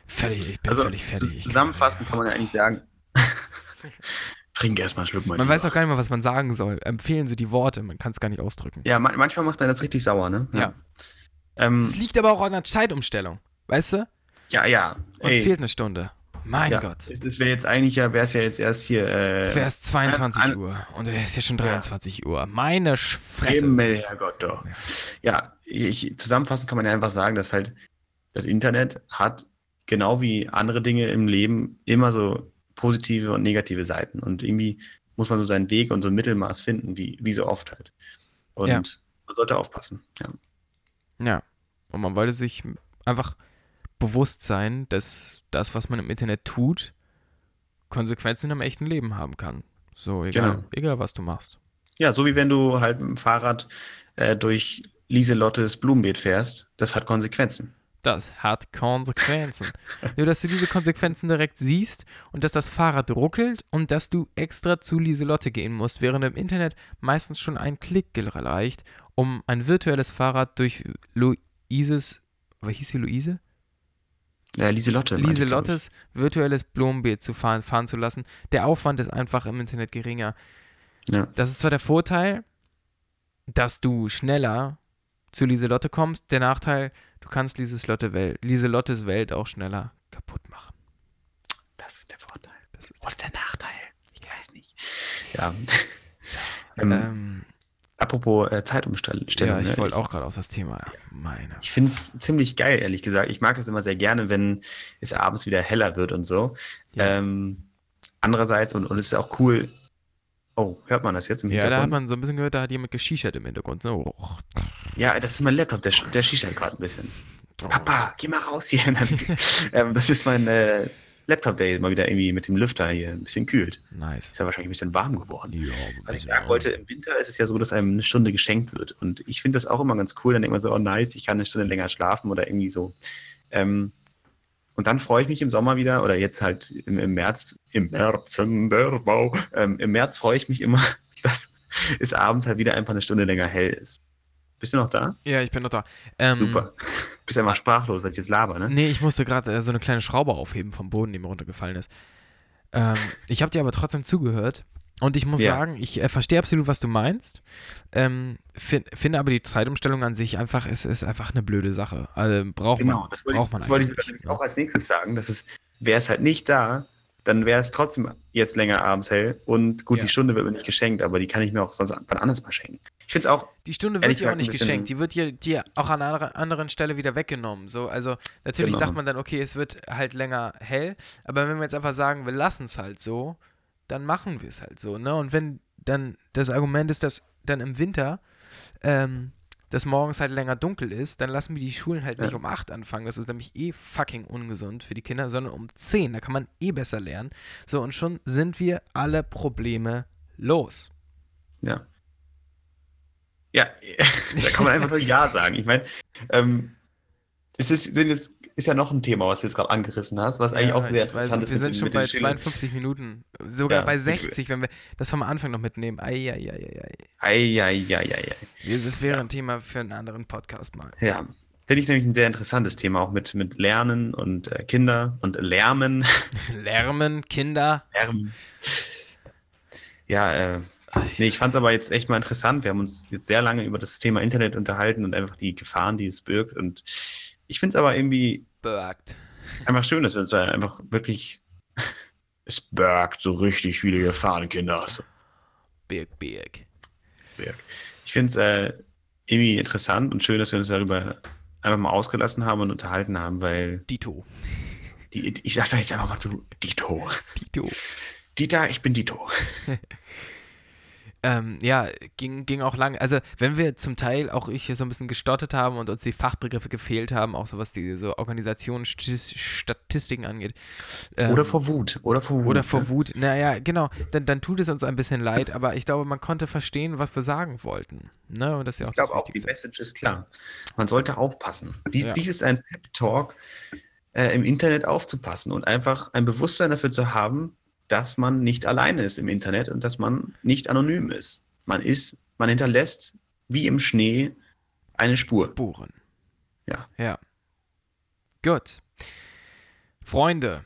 völlig, ich bin Also völlig fertig. zusammenfassend kann man ja eigentlich sagen. (laughs) Trink erstmal Schluck mal. Man weiß auch gar nicht mehr, was man sagen soll. Empfehlen so die Worte, man kann es gar nicht ausdrücken. Ja, man, manchmal macht einen das richtig sauer, ne? Ja. Ähm, Es liegt aber auch an der Zeitumstellung. Weißt du? ja, ja. Uns fehlt eine Stunde. Mein ja. Gott. Es, wäre jetzt eigentlich ja, wäre es ja jetzt erst hier. Äh, Es wäre erst 22 an- Uhr und es ist ja schon Ja. 23 Uhr. Meine Fresse. Himmel, Herrgott, doch. Ja, ich, zusammenfassend kann man ja einfach sagen, dass halt das Internet hat, genau wie andere Dinge im Leben, immer so positive und negative Seiten. Und irgendwie muss man so seinen Weg und so ein Mittelmaß finden, wie, wie so oft halt. Und Ja. man sollte aufpassen. Ja. Ja. Und man wollte sich einfach bewusst sein, dass das, was man im Internet tut, Konsequenzen im echten Leben haben kann. So, egal, Genau. egal was du machst. ja, so wie wenn du halt mit dem Fahrrad äh, durch Lieselottes Blumenbeet fährst, das hat Konsequenzen. Das hat Konsequenzen. (laughs) Nur, dass du diese Konsequenzen direkt siehst und dass das Fahrrad ruckelt und dass du extra zu Lieselotte gehen musst, während im Internet meistens schon ein Klick reicht, um ein virtuelles Fahrrad durch Luises, was hieß sie Luise? Ja, Lieselotte. ich. Lieselottes virtuelles Blumenbeet zu fahren, fahren zu lassen. Der Aufwand ist einfach im Internet geringer. Ja. Das ist zwar der Vorteil, dass du schneller zu Lieselotte kommst, der Nachteil, du kannst Lieselotte Welt, Lieselottes Welt auch schneller kaputt machen. Das ist der Vorteil. Das ist Oder der Nachteil. Ich weiß nicht. Ja. So, Ähm, ähm, apropos äh, Zeitumstellung. ja, ich ne? wollte auch gerade auf das Thema. Meine. Ich finde es ziemlich geil, ehrlich gesagt. Ich mag es immer sehr gerne, wenn es abends wieder heller wird und so. Ja. Ähm, andererseits, und, und es ist auch cool. Oh, hört man das jetzt im Ja, da hat Hintergrund? man so ein bisschen gehört, da hat jemand geschichert im Hintergrund. So, oh, Ja, das ist mein Laptop, der, der schießt halt gerade ein bisschen. oh. Papa, geh mal raus hier. (laughs) ähm, das ist mein äh, Laptop, der mal wieder irgendwie mit dem Lüfter hier ein bisschen kühlt. Nice. Ist ja wahrscheinlich ein bisschen warm geworden. Ja, Was ich sagen wollte, im Winter ist es ja so, dass einem eine Stunde geschenkt wird. Und ich finde das auch immer ganz cool. Dann denkt man so, oh nice, ich kann eine Stunde länger schlafen oder irgendwie so. Ähm, und dann freue ich mich im Sommer wieder, oder jetzt halt im, im März, im März der Bau, ähm, im März freue ich mich immer, (laughs) dass es abends halt wieder einfach eine Stunde länger hell ist. Bist du noch da? Ja, ich bin noch da. Ähm, Super. (laughs) Bist einfach sprachlos, weil ich jetzt laber, ne? Nee, ich musste gerade äh, so eine kleine Schraube aufheben vom Boden, die mir runtergefallen ist. Ähm, ich habe dir aber trotzdem zugehört. Und ich muss Ja. sagen, ich äh, verstehe absolut, was du meinst. Ähm, fin finde aber die Zeitumstellung an sich einfach, ist, ist einfach eine blöde Sache. Also braucht Genau, man, das wollte braucht ich, man das wollte ich auch als nächstes sagen. Das ist, wäre es halt nicht da, dann wäre es trotzdem jetzt länger abends hell. Und gut, Ja. die Stunde wird mir nicht geschenkt, aber die kann ich mir auch sonst wann anders mal schenken. Ich finde es auch, Die Stunde wird dir auch nicht geschenkt, die wird dir, dir auch an einer anderen Stelle wieder weggenommen. So, also natürlich Genau. sagt man dann, okay, es wird halt länger hell, aber wenn wir jetzt einfach sagen, wir lassen es halt so, dann machen wir es halt so, ne? Und wenn dann das Argument ist, dass dann im Winter ähm, dass morgens halt länger dunkel ist, dann lassen wir die Schulen halt nicht Ja. um 8 anfangen. Das ist nämlich eh fucking ungesund für die Kinder, sondern um 10. Da kann man eh besser lernen. So, und schon sind wir alle Probleme los. ja. Ja, (laughs) da kann man einfach nur Ja sagen. Ich meine, ähm, es ist, jetzt, ist ja noch ein Thema, was du jetzt gerade angerissen hast, was eigentlich Ja, auch sehr ich weiß, interessant ist. Wir sind den- schon bei Schülern. 52 Minuten, sogar Ja, bei mit- 60, wenn wir das vom Anfang noch mitnehmen. Eieieiei. Eieieiei. Das wäre ein Thema für einen anderen Podcast mal. Ja, finde ich nämlich ein sehr interessantes Thema, auch mit, mit Lernen und äh, Kinder und Lärmen. (laughs) Lärmen, Kinder. Lärmen. Ja, äh, nee, ich fand es aber jetzt echt mal interessant. Wir haben uns jetzt sehr lange über das Thema Internet unterhalten und einfach die Gefahren, die es birgt. Und ich finde es aber irgendwie Bergt. einfach schön, dass wir uns einfach wirklich. (laughs) Es birgt so richtig viele Gefahren, Kinder. Birg, Birg. Ich finde es äh, irgendwie interessant und schön, dass wir uns darüber einfach mal ausgelassen haben und unterhalten haben, weil Dito. die, ich sag da jetzt einfach mal zu Dito. Dito. Dieter, ich bin Dito. (laughs) Ähm, ja, ging, ging auch lang. Also, wenn wir zum Teil auch ich hier so ein bisschen gestottert haben und uns die Fachbegriffe gefehlt haben, auch so was die so Organisationen, Statistiken angeht. ähm, Oder vor Wut. Oder vor Wut. Oder vor Wut. Naja, genau. Dann, dann tut es uns ein bisschen leid, aber ich glaube, man konnte verstehen, was wir sagen wollten. Ne? Und das ist ja auch Ich glaube auch, die. Message ist klar. Man sollte aufpassen. Dies, Ja. dies ist ein Pep-Talk, äh, im Internet aufzupassen und einfach ein Bewusstsein dafür zu haben, dass man nicht alleine ist im Internet und dass man nicht anonym ist. Man ist, man hinterlässt wie im Schnee eine Spur. Spuren. Ja. Ja. Gut. Freunde,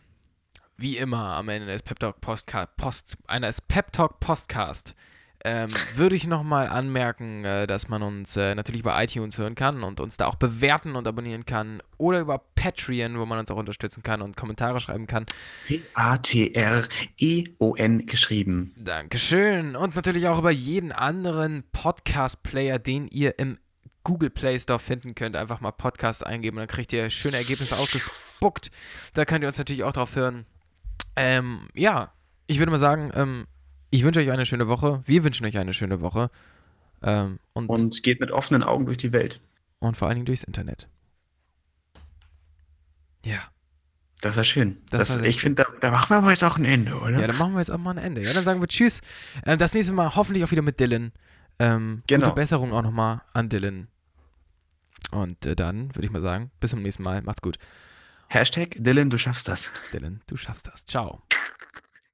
wie immer am Ende des Pep Talk Postcard, Post, eines Pep Talk Postcast, ähm, würde ich nochmal anmerken, äh, dass man uns äh, natürlich bei iTunes hören kann und uns da auch bewerten und abonnieren kann oder über Patreon, wo man uns auch unterstützen kann und Kommentare schreiben kann. P-A-T-R-E-O-N geschrieben. Dankeschön. Und natürlich auch über jeden anderen Podcast-Player, den ihr im Google Play Store finden könnt. Einfach mal Podcast eingeben und dann kriegt ihr schöne Ergebnisse ausgespuckt. Da könnt ihr uns natürlich auch drauf hören. Ähm, ja, ich würde mal sagen, ähm, ich wünsche euch eine schöne Woche. Wir wünschen euch eine schöne Woche. Ähm, und, und, Und geht mit offenen Augen durch die Welt. vor allen Dingen durchs Internet. Ja. Das war schön. Das Das war ich finde, da, da machen wir aber jetzt auch ein Ende, oder? Ja, dann machen wir jetzt auch mal ein Ende. Ja, dann sagen wir Tschüss. Ähm, das nächste Mal hoffentlich auch wieder mit Dylan. Ähm, Genau. Gute Besserung auch nochmal an Dylan. Und äh, dann würde ich mal sagen, bis zum nächsten Mal. Macht's gut. Hashtag Dylan, du schaffst das. Dylan, du schaffst das. Ciao.